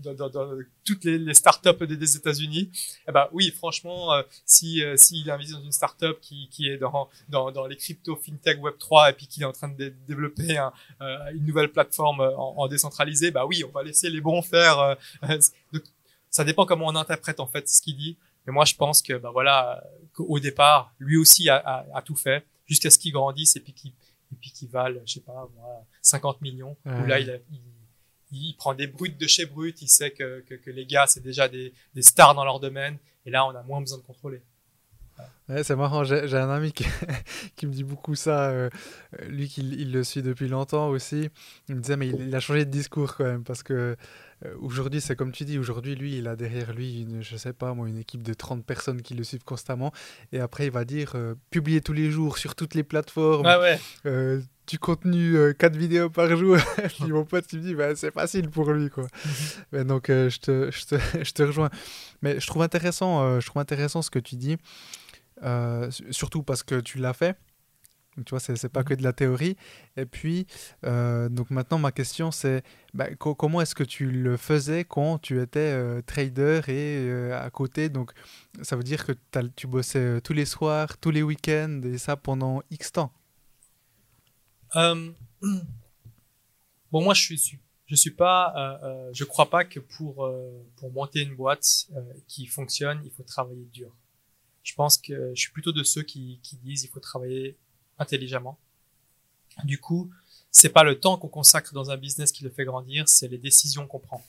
dans, dans, toutes les, startups des, États-Unis, eh ben oui, franchement, euh, si euh, s'il investit dans une startup qui qui est dans dans dans les crypto, fintech, Web 3 et puis qu'il est en train de développer euh, une nouvelle plateforme en, en, décentralisé, bah oui, on va laisser les bons faire. Donc, ça dépend comment on interprète en fait ce qu'il dit. Mais moi, je pense que, bah voilà, qu'au départ, lui aussi a, a tout fait jusqu'à ce qu'ils grandissent et puis qu'ils et puis qu'ils valent, je sais pas, moi, 50 millions. Où là, il, il, il, prend des brutes de chez brut. Il sait que, que, que les gars, c'est déjà des, des stars dans leur domaine. Et là, on a moins besoin de contrôler. Ouais, c'est marrant, j'ai un ami qui, qui, me dit beaucoup ça, euh, lui qui il le suit depuis longtemps aussi, il me disait mais il, a changé de discours quand même parce que aujourd'hui c'est comme tu dis, aujourd'hui lui il a derrière lui une, je sais pas moi une équipe de 30 personnes qui le suivent constamment et après il va dire euh, publier tous les jours sur toutes les plateformes, ah ouais. euh, du contenu, 4 vidéos par jour, puis mon pote il me dit bah, c'est facile pour lui quoi. mais donc je, te, je, te, je te rejoins. Mais je trouve intéressant, je trouve intéressant ce que tu dis. Euh, surtout parce que tu l'as fait. Donc, tu vois, c'est pas que de la théorie. Et puis, euh, donc maintenant, ma question, c'est bah, co comment est-ce que tu le faisais quand tu étais euh, trader et euh, à côté? Donc, ça veut dire que tu bossais tous les soirs, tous les week-ends, et ça pendant X temps? Bon, moi, je suis, je suis pas, je crois pas que pour, pour monter une boîte qui fonctionne, il faut travailler dur. Je pense que je suis plutôt de ceux qui, qui disent il faut travailler intelligemment. Du coup, c'est pas le temps qu'on consacre dans un business qui le fait grandir, c'est les décisions qu'on prend.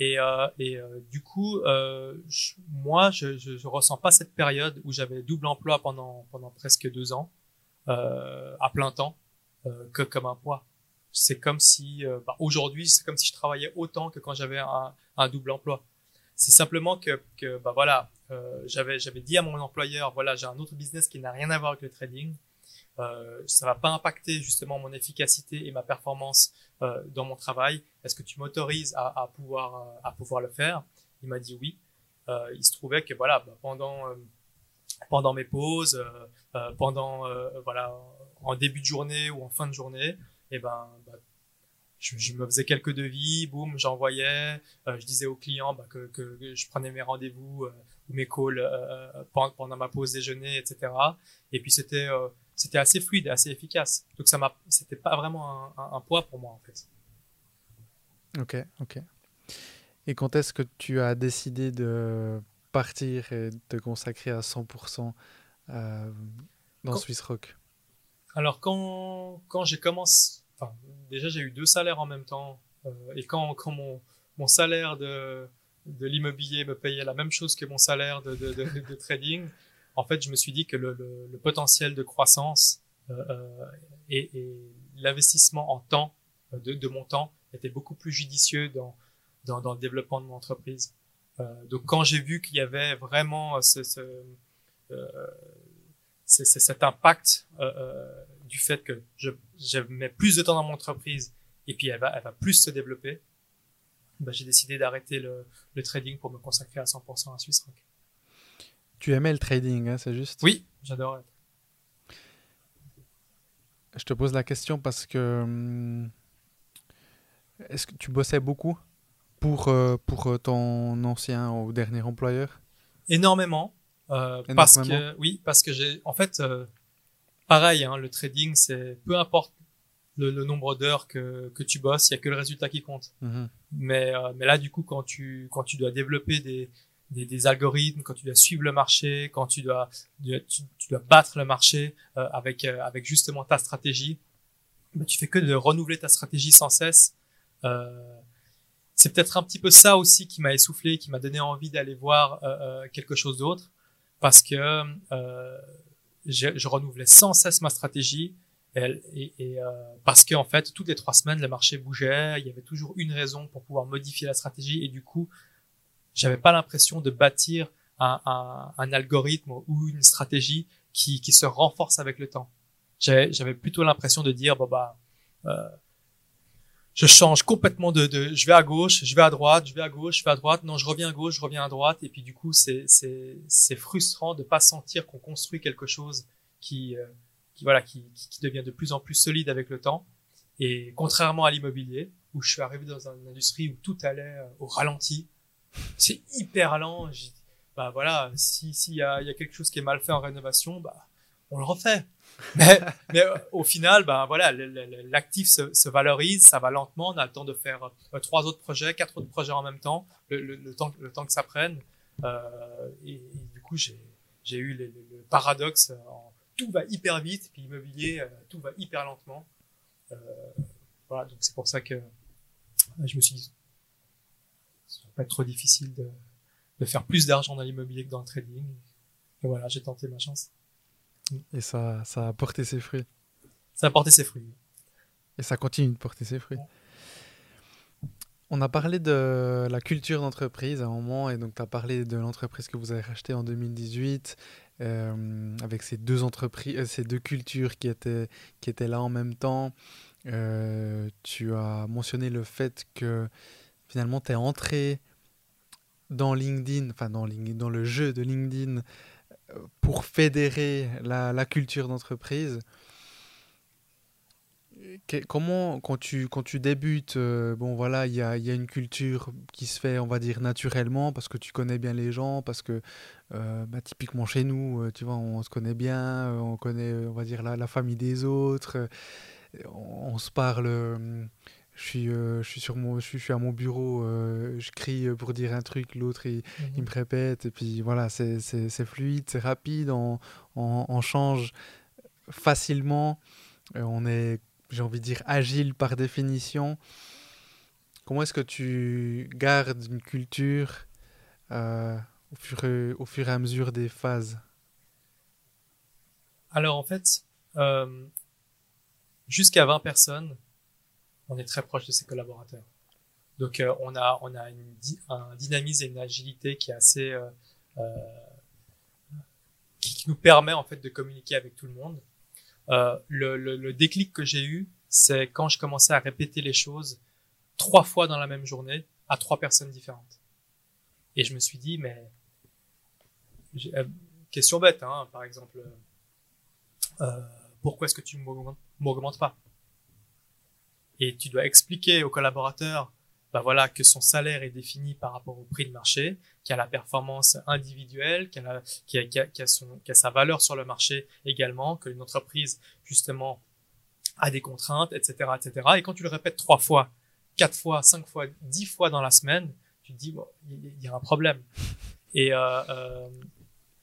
Et, euh, et euh, du coup, euh, je, moi, je, je, je, ressens pas cette période où j'avais double emploi pendant pendant presque deux ans euh, à plein temps euh, que comme un poids. C'est comme si euh, bah, aujourd'hui, c'est comme si je travaillais autant que quand j'avais un, un double emploi. C'est simplement que, que bah voilà, j'avais j'avais dit à mon employeur voilà j'ai un autre business qui n'a rien à voir avec le trading euh, ça va pas impacter justement mon efficacité et ma performance euh, dans mon travail. Est-ce que tu m'autorises à, pouvoir euh, à pouvoir le faire? Il m'a dit oui. Euh, il se trouvait que voilà bah, pendant pendant mes pauses pendant voilà en début de journée ou en fin de journée et eh ben bah, je, me faisais quelques devis, boum, j'envoyais, je disais aux clients bah, que, que, je prenais mes rendez-vous ou mes calls pendant, ma pause déjeuner, etc. Et puis c'était c'était assez fluide, assez efficace. Donc ça m'a, c'était pas vraiment un, un, poids pour moi en fait. Ok, ok. Et quand est-ce que tu as décidé de partir et de te consacrer à 100% euh, dans Swiss Rock? Alors quand, quand j'ai commencé, enfin, déjà j'ai eu deux salaires en même temps euh, et quand, quand mon, mon salaire de, de l'immobilier me payait la même chose que mon salaire de, de, de, trading, en fait je me suis dit que le, potentiel de croissance euh, euh et, l'investissement en temps, euh, de, mon temps, était beaucoup plus judicieux dans, le développement de mon entreprise. Donc quand j'ai vu qu'il y avait vraiment ce, ce, cet impact du fait que je, mets plus de temps dans mon entreprise et puis elle va, plus se développer, bah, j'ai décidé d'arrêter le, le, trading pour me consacrer à 100% à Swiss Rock. Tu aimais le trading, hein, c'est juste Oui, j'adore. Je te pose la question parce que hum, est-ce que tu bossais beaucoup pour, euh, pour euh, ton ancien ou dernier employeur? Énormément. Euh, parce que oui, parce que j'ai en fait euh, pareil, hein, le trading, c'est peu importe le, le nombre d'heures que, que tu bosses, il y a que le résultat qui compte. Mhm. Mais euh, mais là du coup quand tu quand tu dois développer des, des, des algorithmes, quand tu dois suivre le marché, quand tu dois tu, tu dois battre le marché avec avec justement ta stratégie, bah, tu fais que de renouveler ta stratégie sans cesse. Euh, c'est peut-être un petit peu ça aussi qui m'a essoufflé, qui m'a donné envie d'aller voir euh, euh, quelque chose d'autre, parce que euh, je, je, renouvelais sans cesse ma stratégie, et, et, et euh, parce que en fait toutes les trois semaines le marché bougeait, il y avait toujours une raison pour pouvoir modifier la stratégie, et du coup j'avais pas l'impression de bâtir un, un, algorithme ou une stratégie qui, qui se renforce avec le temps. J'avais plutôt l'impression de dire bon bah euh, je change complètement de, de, je vais à gauche, je vais à droite, je vais à gauche, je vais à droite, non, je reviens à gauche, je reviens à droite, et puis du coup, c'est frustrant de pas sentir qu'on construit quelque chose qui, euh, qui voilà, qui, qui, devient de plus en plus solide avec le temps. Et contrairement à l'immobilier, où je suis arrivé dans une industrie où tout allait euh, au ralenti, c'est hyper lent. Bah voilà, si s'il y a, y a quelque chose qui est mal fait en rénovation, bah on le refait mais, euh, au final, ben voilà, l'actif se, se, valorise, ça va lentement. On a le temps de faire euh, trois autres projets, quatre autres projets en même temps, le, temps, le temps que ça prenne. Euh, et, du coup, j'ai eu le, paradoxe en, tout va hyper vite, puis immobilier, tout va hyper lentement. Voilà, donc c'est pour ça que je me suis dit, pas être trop difficile de, de faire plus d'argent dans l'immobilier que dans le trading. Et voilà, j'ai tenté ma chance. Et ça, ça a porté ses fruits. Ça a porté ses fruits. Et ça continue de porter ses fruits. On a parlé de la culture d'entreprise à un moment, et donc tu as parlé de l'entreprise que vous avez rachetée en 2018, euh, avec ces deux entreprises, euh, ces deux cultures qui étaient, qui étaient là en même temps. Euh, tu as mentionné le fait que finalement tu es entré dans LinkedIn, enfin dans, le jeu de LinkedIn pour fédérer la, culture d'entreprise. Comment, quand tu, débutes, euh, bon voilà, il y a, une culture qui se fait, on va dire, naturellement, parce que tu connais bien les gens, parce que, euh, bah, typiquement chez nous, euh, tu vois, on se connaît bien, on connaît, on va dire, la, famille des autres, on se parle je suis, euh, je suis sur mon, je suis, je suis à mon bureau, euh, je crie pour dire un truc, l'autre il, il, me mhm. répète, et puis voilà, c'est fluide, c'est rapide, on, on, on, change facilement, euh, on est, j'ai envie de dire, agile par définition. Comment est-ce que tu gardes une culture au, fur et, au fur et à mesure des phases? Alors en fait, jusqu'à 20 personnes, on est très proche de ses collaborateurs. Donc euh, on a un dynamisme et une agilité qui est assez euh, euh, qui, nous permet en fait de communiquer avec tout le monde. Le, déclic que j'ai eu, c'est quand je commençais à répéter les choses trois fois dans la même journée à trois personnes différentes. Et je me suis dit mais question bête hein, par exemple pourquoi est-ce que tu m'augmentes pas? Et tu dois expliquer au collaborateur bah voilà que son salaire est défini par rapport au prix de marché, qu'il a la performance individuelle, qu'il y a, qu'il son, sa valeur sur le marché également, que une entreprise justement a des contraintes, etc., etc. Et quand tu le répètes trois fois, quatre fois, cinq fois, dix fois dans la semaine, tu te dis bon, il y, a un problème. Et euh, euh,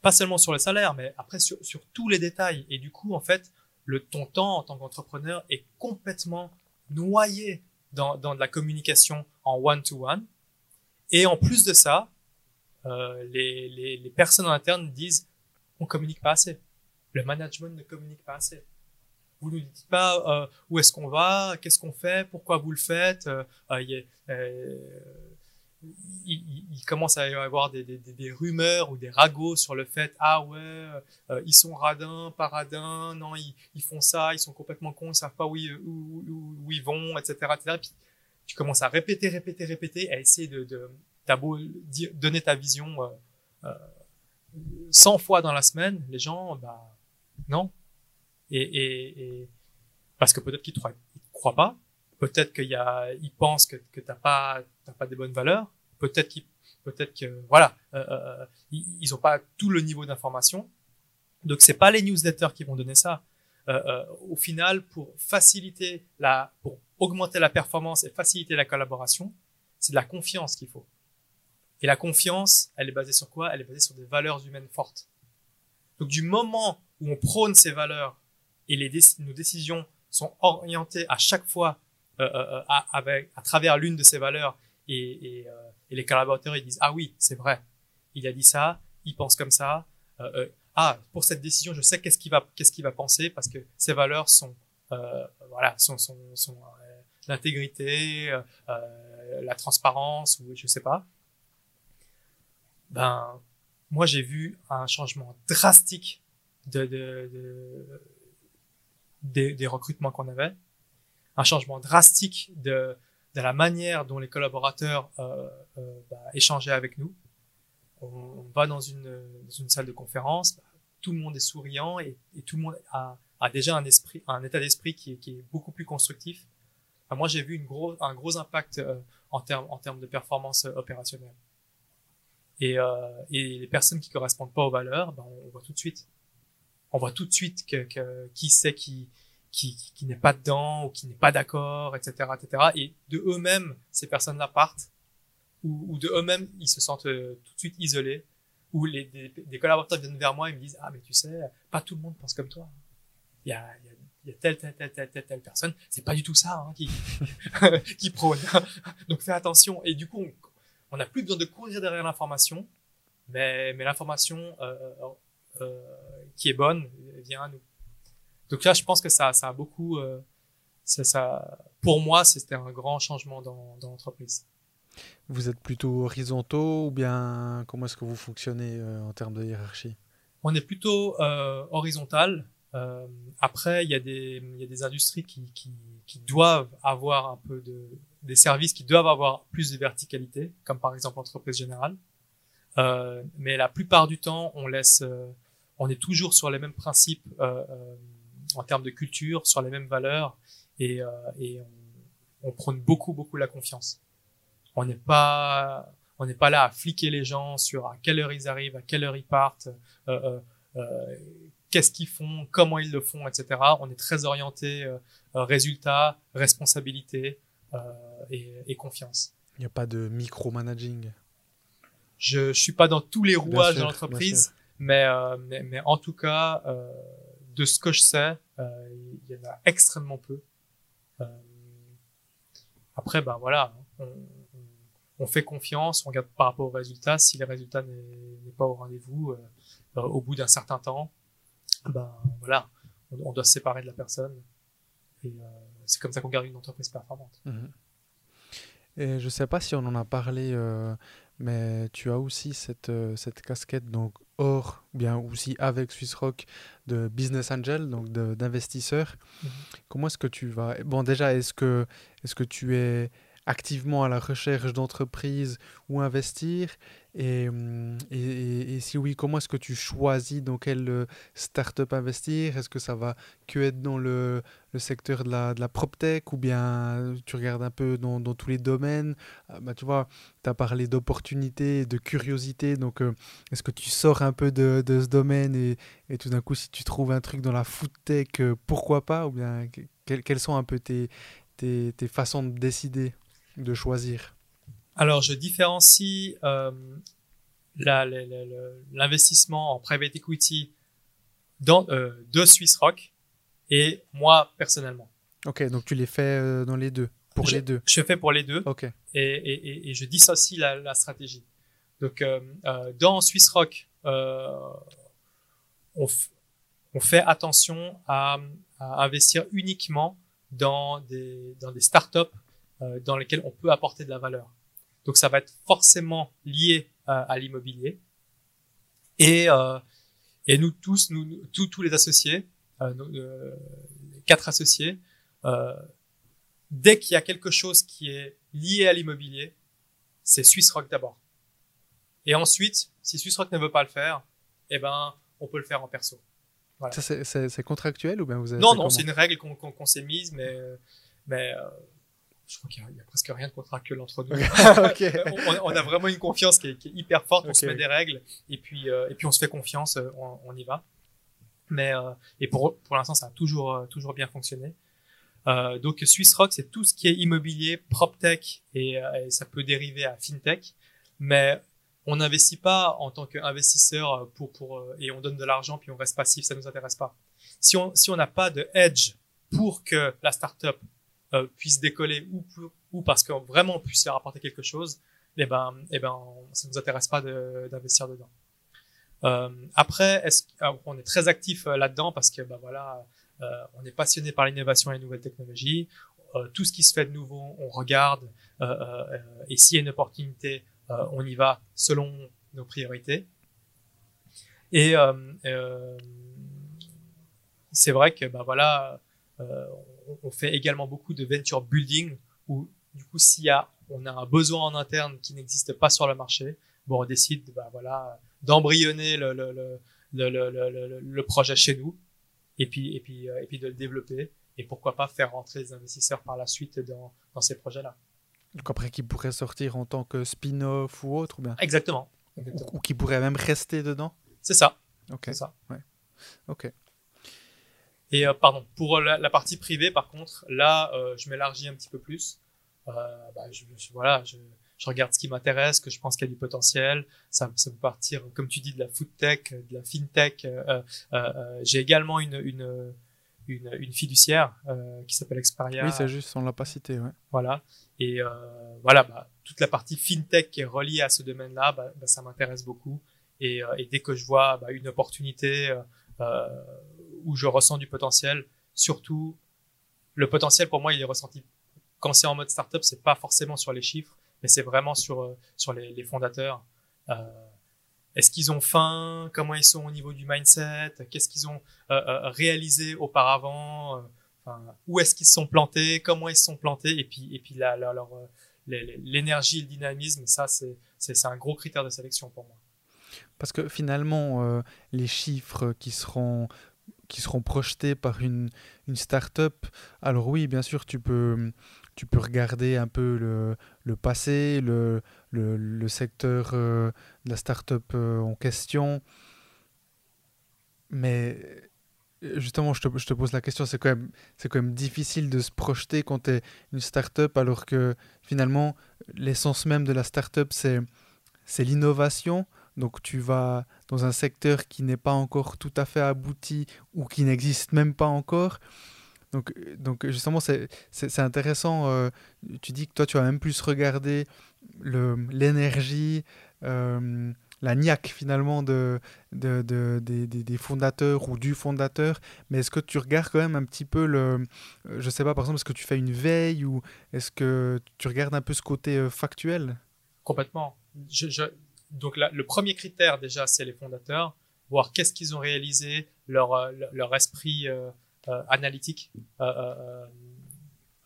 pas seulement sur le salaire, mais après sur, sur tous les détails. Et du coup, en fait, le ton temps en tant qu'entrepreneur est complètement noyé dans, dans de la communication en one-to-one. Et en plus de ça, euh, les, les, les, personnes en interne disent on communique pas assez. Le management ne communique pas assez. Vous ne dites pas euh, où est-ce qu'on va, qu'est-ce qu'on fait, pourquoi vous le faites. Euh, euh, euh il, il, commence à y avoir des, rumeurs ou des ragots sur le fait ah ouais euh, ils sont radins pas radins non ils, font ça ils sont complètement cons ils savent pas où ils, vont etc etc puis tu commences à répéter répéter répéter à essayer de, donner ta vision euh, euh, 100 fois dans la semaine les gens bah non. Et, parce que peut-être qu'ils ne croient pas peut-être qu'il y a ils pensent que que t'as pas t'as pas des bonnes valeurs. Peut-être qu'ils peut-être que voilà euh, euh, ils, ils ont pas tout le niveau d'information. Donc c'est pas les newsletters qui vont donner ça. Euh, euh au final pour faciliter la pour augmenter la performance et faciliter la collaboration c'est de la confiance qu'il faut. Et la confiance elle est basée sur quoi? Elle est basée sur des valeurs humaines fortes. Donc du moment où on prône ces valeurs et les nos décisions sont orientées à chaque fois euh, euh, à, avec, à travers l'une de ces valeurs et, et, euh, et, les collaborateurs ils disent ah oui c'est vrai. Il a dit ça il pense comme ça. Ah pour cette décision je sais qu'est-ce qu'il va qu'est-ce qu'il va penser parce que ces valeurs sont voilà sont sont, sont l'intégrité la transparence ou je sais pas. Ben moi j'ai vu un changement drastique de, de, de des, des recrutements qu'on avait un changement drastique de, la manière dont les collaborateurs euh, euh, bah, échangeaient avec nous. On, va dans une, salle de conférence, bah, tout le monde est souriant et, tout le monde a, déjà un état d'esprit qui, est beaucoup plus constructif. Moi, j'ai vu un gros impact euh, en termes de performance euh, opérationnelle. Et, les personnes qui correspondent pas aux valeurs, bah, on, voit tout de suite. On voit tout de suite qui c'est qui qui, n'est pas dedans ou qui n'est pas d'accord, etc., etc. Et de eux-mêmes, ces personnes-là partent, ou, de eux-mêmes, ils se sentent euh, tout de suite isolés, ou les, des, collaborateurs viennent vers moi et me disent ah mais tu sais, pas tout le monde pense comme toi. Il y a, telle, telle, telle, telle, telle, telle personne, c'est pas du tout ça hein, qui, qui. Donc fais attention. Et du coup, on n'a plus besoin de courir derrière l'information, mais, mais l'information euh, euh, qui est bonne vient à nous. Donc là, je pense que ça, ça a beaucoup, euh, ça, ça, pour moi, c'était un grand changement dans, dans l'entreprise. Vous êtes plutôt horizontaux ou bien comment est-ce que vous fonctionnez euh, en termes de hiérarchie? On est plutôt euh, horizontal. Euh, après, il y, a des, il y a des industries qui, qui, qui doivent avoir un peu de, des services qui doivent avoir plus de verticalité, comme par exemple l'entreprise générale. Euh, mais la plupart du temps, on laisse, euh, on est toujours sur les mêmes principes euh, en termes de culture, sur les mêmes valeurs, et, euh, et on, on, prône beaucoup, beaucoup la confiance. On n'est pas, on n'est pas là à fliquer les gens sur à quelle heure ils arrivent, à quelle heure ils partent, euh, euh, qu'est-ce qu'ils font, comment ils le font, etc. On est très orienté résultat, responsabilité et, et, confiance. Il n'y a pas de micromanaging. Je, je suis pas dans tous les rouages de l'entreprise, mais, mais, mais en tout cas, de ce que je sais, il y en a extrêmement peu. Euh, après, ben voilà, on, fait confiance, on regarde par rapport aux résultats. Si les résultats n'est pas au rendez-vous euh, au bout d'un certain temps, ben voilà, on, doit se séparer de la personne. C'est comme ça qu'on garde une entreprise performante. Mmh. Et je sais pas si on en a parlé, euh, mais tu as aussi cette, euh, cette casquette donc hors, bien aussi avec Swiss Rock de business angel, donc d'investisseur. Mm -hmm. Comment est-ce que tu vas Bon, déjà, est-ce que, est -ce que tu es activement à la recherche d'entreprises où investir? Et, hum, et, si oui, comment est-ce que tu choisis dans quelle euh, start-up investir? Est-ce que ça va que être dans le, secteur de la, PropTech ou bien tu regardes un peu dans, tous les domaines? Ah, bah, Tu vois, tu as parlé d'opportunités, de curiosité, donc euh, est-ce que tu sors un peu de, ce domaine et, tout d'un coup, si tu trouves un truc dans la food tech, euh, pourquoi pas? Ou bien quelles sont un peu tes façons de décider, de choisir? Alors, je différencie euh, l'investissement en private equity dans, euh, de Swiss Rock et moi personnellement. Ok, donc tu les fais euh, dans les deux, pour je, les deux. Je fais pour les deux. Ok. Et, et, et je dissocie la, la stratégie. Donc, euh, euh, dans Swiss Rock, euh, on, on, fait attention à, à, investir uniquement dans des, dans des startups euh, dans lesquelles on peut apporter de la valeur. Donc ça va être forcément lié euh, à l'immobilier. Et, euh, et nous tous, nous, tous, tous les associés, euh, nous, les quatre associés, dès qu'il y a quelque chose qui est lié à l'immobilier, c'est Swiss Rock d'abord. Et ensuite, si Swiss Rock ne veut pas le faire, eh ben, on peut le faire en perso. Voilà. Ça, c'est contractuel ou bien vous avez Non, non, c'est une règle qu'on qu s'est mise, mais, mais euh, je crois qu'il y, y, a presque rien de contractuel entre nous. okay. on, on, a vraiment une confiance qui est, qui est hyper forte. On se met des règles et puis euh, et puis on se fait confiance. Euh, on, on y va. Mais euh, et pour pour l'instant, ça a toujours euh, toujours bien fonctionné. Euh, donc Swiss Rock, c'est tout ce qui est immobilier, proptech et, et ça peut dériver à fintech. Mais on n'investit pas en tant qu'investisseur pour pour et on donne de l'argent puis on reste passif. Ça nous intéresse pas. Si on si on n'a pas de edge pour que la startup euh, puisse décoller ou, ou parce que vraiment puisse leur apporter quelque chose, eh ben, eh ben, ça nous intéresse pas d'investir de, dedans. Euh, après, est-ce on est très actif là-dedans parce que ben voilà, euh, on est passionné par l'innovation et les nouvelles technologies. Euh, tout ce qui se fait de nouveau, on regarde euh, et s'il y a une opportunité, on y va selon nos priorités. Et c'est vrai que ben voilà, on fait également beaucoup de venture building où du coup s'il y a on a un besoin en interne qui n'existe pas sur le marché, bon on décide bah, voilà d'embryonner le, le, le, le, le, projet chez nous et puis et puis et puis de le développer et pourquoi pas faire rentrer des investisseurs par la suite dans, dans ces projets-là. Donc après qui pourrait sortir en tant que spin-off ou autre ou bien Exactement. Exactement. Ou, ou, qui pourrait même rester dedans? C'est ça. Ok. C'est ça. Ouais. Ok. Et euh, pardon, pour la, la, partie privée, par contre, là, euh, je m'élargis un petit peu plus. Euh, bah, je, je, voilà, je, je, regarde ce qui m'intéresse, que je pense qu'il y a du potentiel. Ça, ça peut partir, comme tu dis, de la food tech, de la fintech. Euh, euh, J'ai également une, une, une, une fiduciaire qui s'appelle Experia. Oui, c'est juste, on l'a pas cité. Ouais. Voilà. Et voilà, bah, toute la partie fintech qui est reliée à ce domaine-là, bah, bah, ça m'intéresse beaucoup. Et, et, dès que je vois bah, une opportunité euh, où je ressens du potentiel. Surtout, le potentiel pour moi, il est ressenti quand c'est en mode startup, c'est pas forcément sur les chiffres, mais c'est vraiment sur euh, sur les, fondateurs. Euh, Est-ce qu'ils ont faim? Comment ils sont au niveau du mindset? Qu'est-ce qu'ils ont euh, réalisé auparavant? Où est-ce qu'ils se sont plantés? Comment ils se sont plantés? Et puis et puis l'énergie, le dynamisme, ça c'est un gros critère de sélection pour moi. Parce que finalement, les chiffres qui seront qui seront projetés par une, une start-up. Alors oui, bien sûr, tu peux, tu peux regarder un peu le, le passé, le, le, secteur euh, de la start-up euh, en question. Mais justement, je te, je te pose la question, c'est quand, même, quand même difficile de se projeter quand tu es une start-up alors que finalement, l'essence même de la start-up, c'est l'innovation donc tu vas dans un secteur qui n'est pas encore tout à fait abouti ou qui n'existe même pas encore. Donc, donc justement, c'est intéressant. Euh, tu dis que toi, tu vas même plus regarder l'énergie, euh, la niaque finalement de, de, de, de, des fondateurs ou du fondateur. Mais est-ce que tu regardes quand même un petit peu le... Euh, je sais pas, par exemple, est-ce que tu fais une veille ou est-ce que tu regardes un peu ce côté euh, factuel? Complètement. Donc là, le premier critère déjà, c'est les fondateurs, voir qu'est-ce qu'ils ont réalisé, leur, euh, leur esprit euh, euh, analytique, euh, euh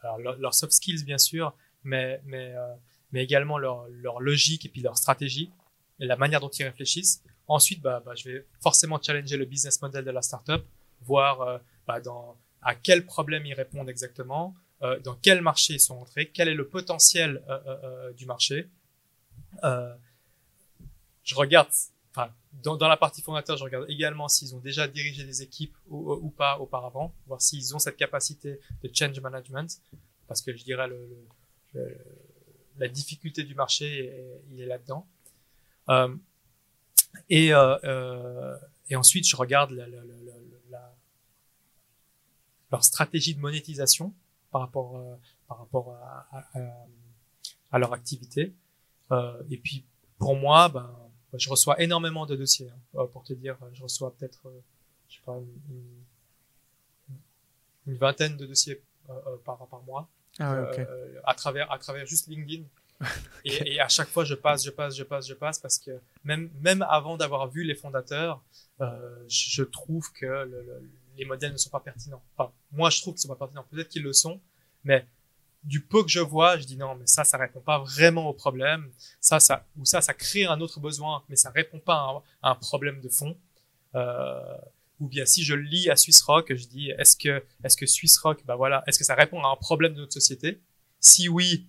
alors leur, leur, soft skills bien sûr, mais, mais, euh, mais également leur, leur logique et puis leur stratégie et la manière dont ils réfléchissent. Ensuite, bah, bah, je vais forcément challenger le business model de la startup, voir euh, bah, dans, à quel problème ils répondent exactement, euh, dans quel marché ils sont entrés, quel est le potentiel euh, euh, euh du marché. Euh, je regarde, enfin, dans, la partie fondateur, je regarde également s'ils ont déjà dirigé des équipes ou, pas auparavant, voir s'ils ont cette capacité de change management, parce que je dirais le, la difficulté du marché, il est là-dedans. Euh, et, euh, euh, et ensuite, je regarde la, leur stratégie de monétisation par rapport, par rapport à, à, leur activité. Et puis, pour moi, ben, je reçois énormément de dossiers. Hein, pour te dire, je reçois peut-être, je sais pas, une, une, vingtaine de dossiers par, par mois. Ah ouais, okay. à travers à travers juste LinkedIn et, et, à chaque fois, je passe, je passe, je passe, je passe, parce que même, même avant d'avoir vu les fondateurs, euh, je trouve que le, le, les modèles ne sont pas pertinents. Enfin, moi, je trouve qu'ils sont pas pertinents. Peut-être qu'ils le sont, mais du peu que je vois, je dis non, mais ça, ça répond pas vraiment au problème. Ça, ça, ou ça, ça crée un autre besoin, mais ça répond pas à un, problème de fond. Euh, ou bien si je lis à Swiss Rock, je dis est-ce que, est-ce que Swiss Rock, bah voilà, est-ce que ça répond à un problème de notre société? Si oui,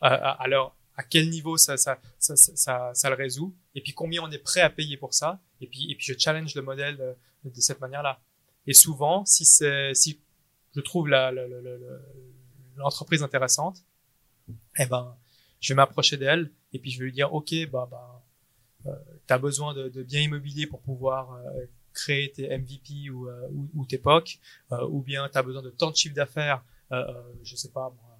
alors à quel niveau ça, ça, ça, ça, ça, le résout, et puis combien on est prêt à payer pour ça, et puis, et puis je challenge le modèle de, cette manière-là. Et souvent, si c'est, si je trouve la, la, la, l'entreprise intéressante, eh ben, je vais m'approcher d'elle, et puis je vais lui dire, ok, bah, bah, euh, t'as besoin de, de biens immobiliers pour pouvoir euh, créer tes MVP ou, euh, ou, ou, tes POC, euh, ou bien t'as besoin de tant de chiffre d'affaires, euh, je sais pas, moi,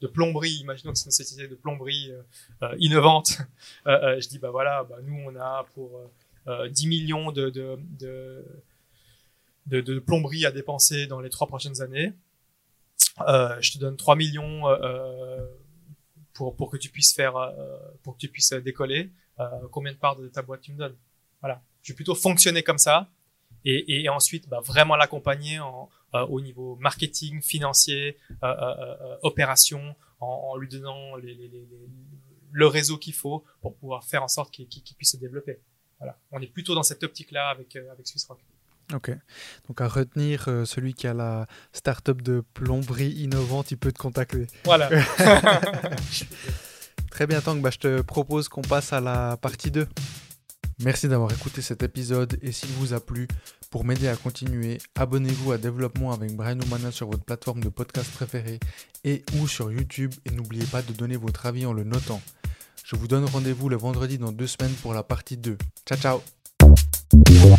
de plomberie, imaginons que c'est une société de plomberie euh, euh, innovante, euh, je dis bah voilà, bah, nous on a pour 10 millions de, de, de, de, de plomberie à dépenser dans les trois prochaines années. Je te donne 3 millions pour, pour que tu puisses faire, pour que tu puisses décoller. combien de parts de ta boîte tu me donnes Voilà. Je vais plutôt fonctionner comme ça et, et ensuite bah, vraiment l'accompagner en, euh, au niveau marketing, financier, euh, euh, opération, en, en, lui donnant les, les, les, le réseau qu'il faut pour pouvoir faire en sorte qu'il qu puisse se développer. Voilà. On est plutôt dans cette optique-là avec, avec SwissRock. Ok. Donc à retenir, euh, celui qui a la start-up de plomberie innovante, il peut te contacter. Voilà. Très bien, Tank. Bah, je te propose qu'on passe à la partie 2. Merci d'avoir écouté cet épisode et s'il vous a plu, pour m'aider à continuer, abonnez-vous à Développement avec Brian Oumana sur votre plateforme de podcast préférée et ou sur YouTube et n'oubliez pas de donner votre avis en le notant. Je vous donne rendez-vous le vendredi dans deux semaines pour la partie 2. Ciao ciao Yeah.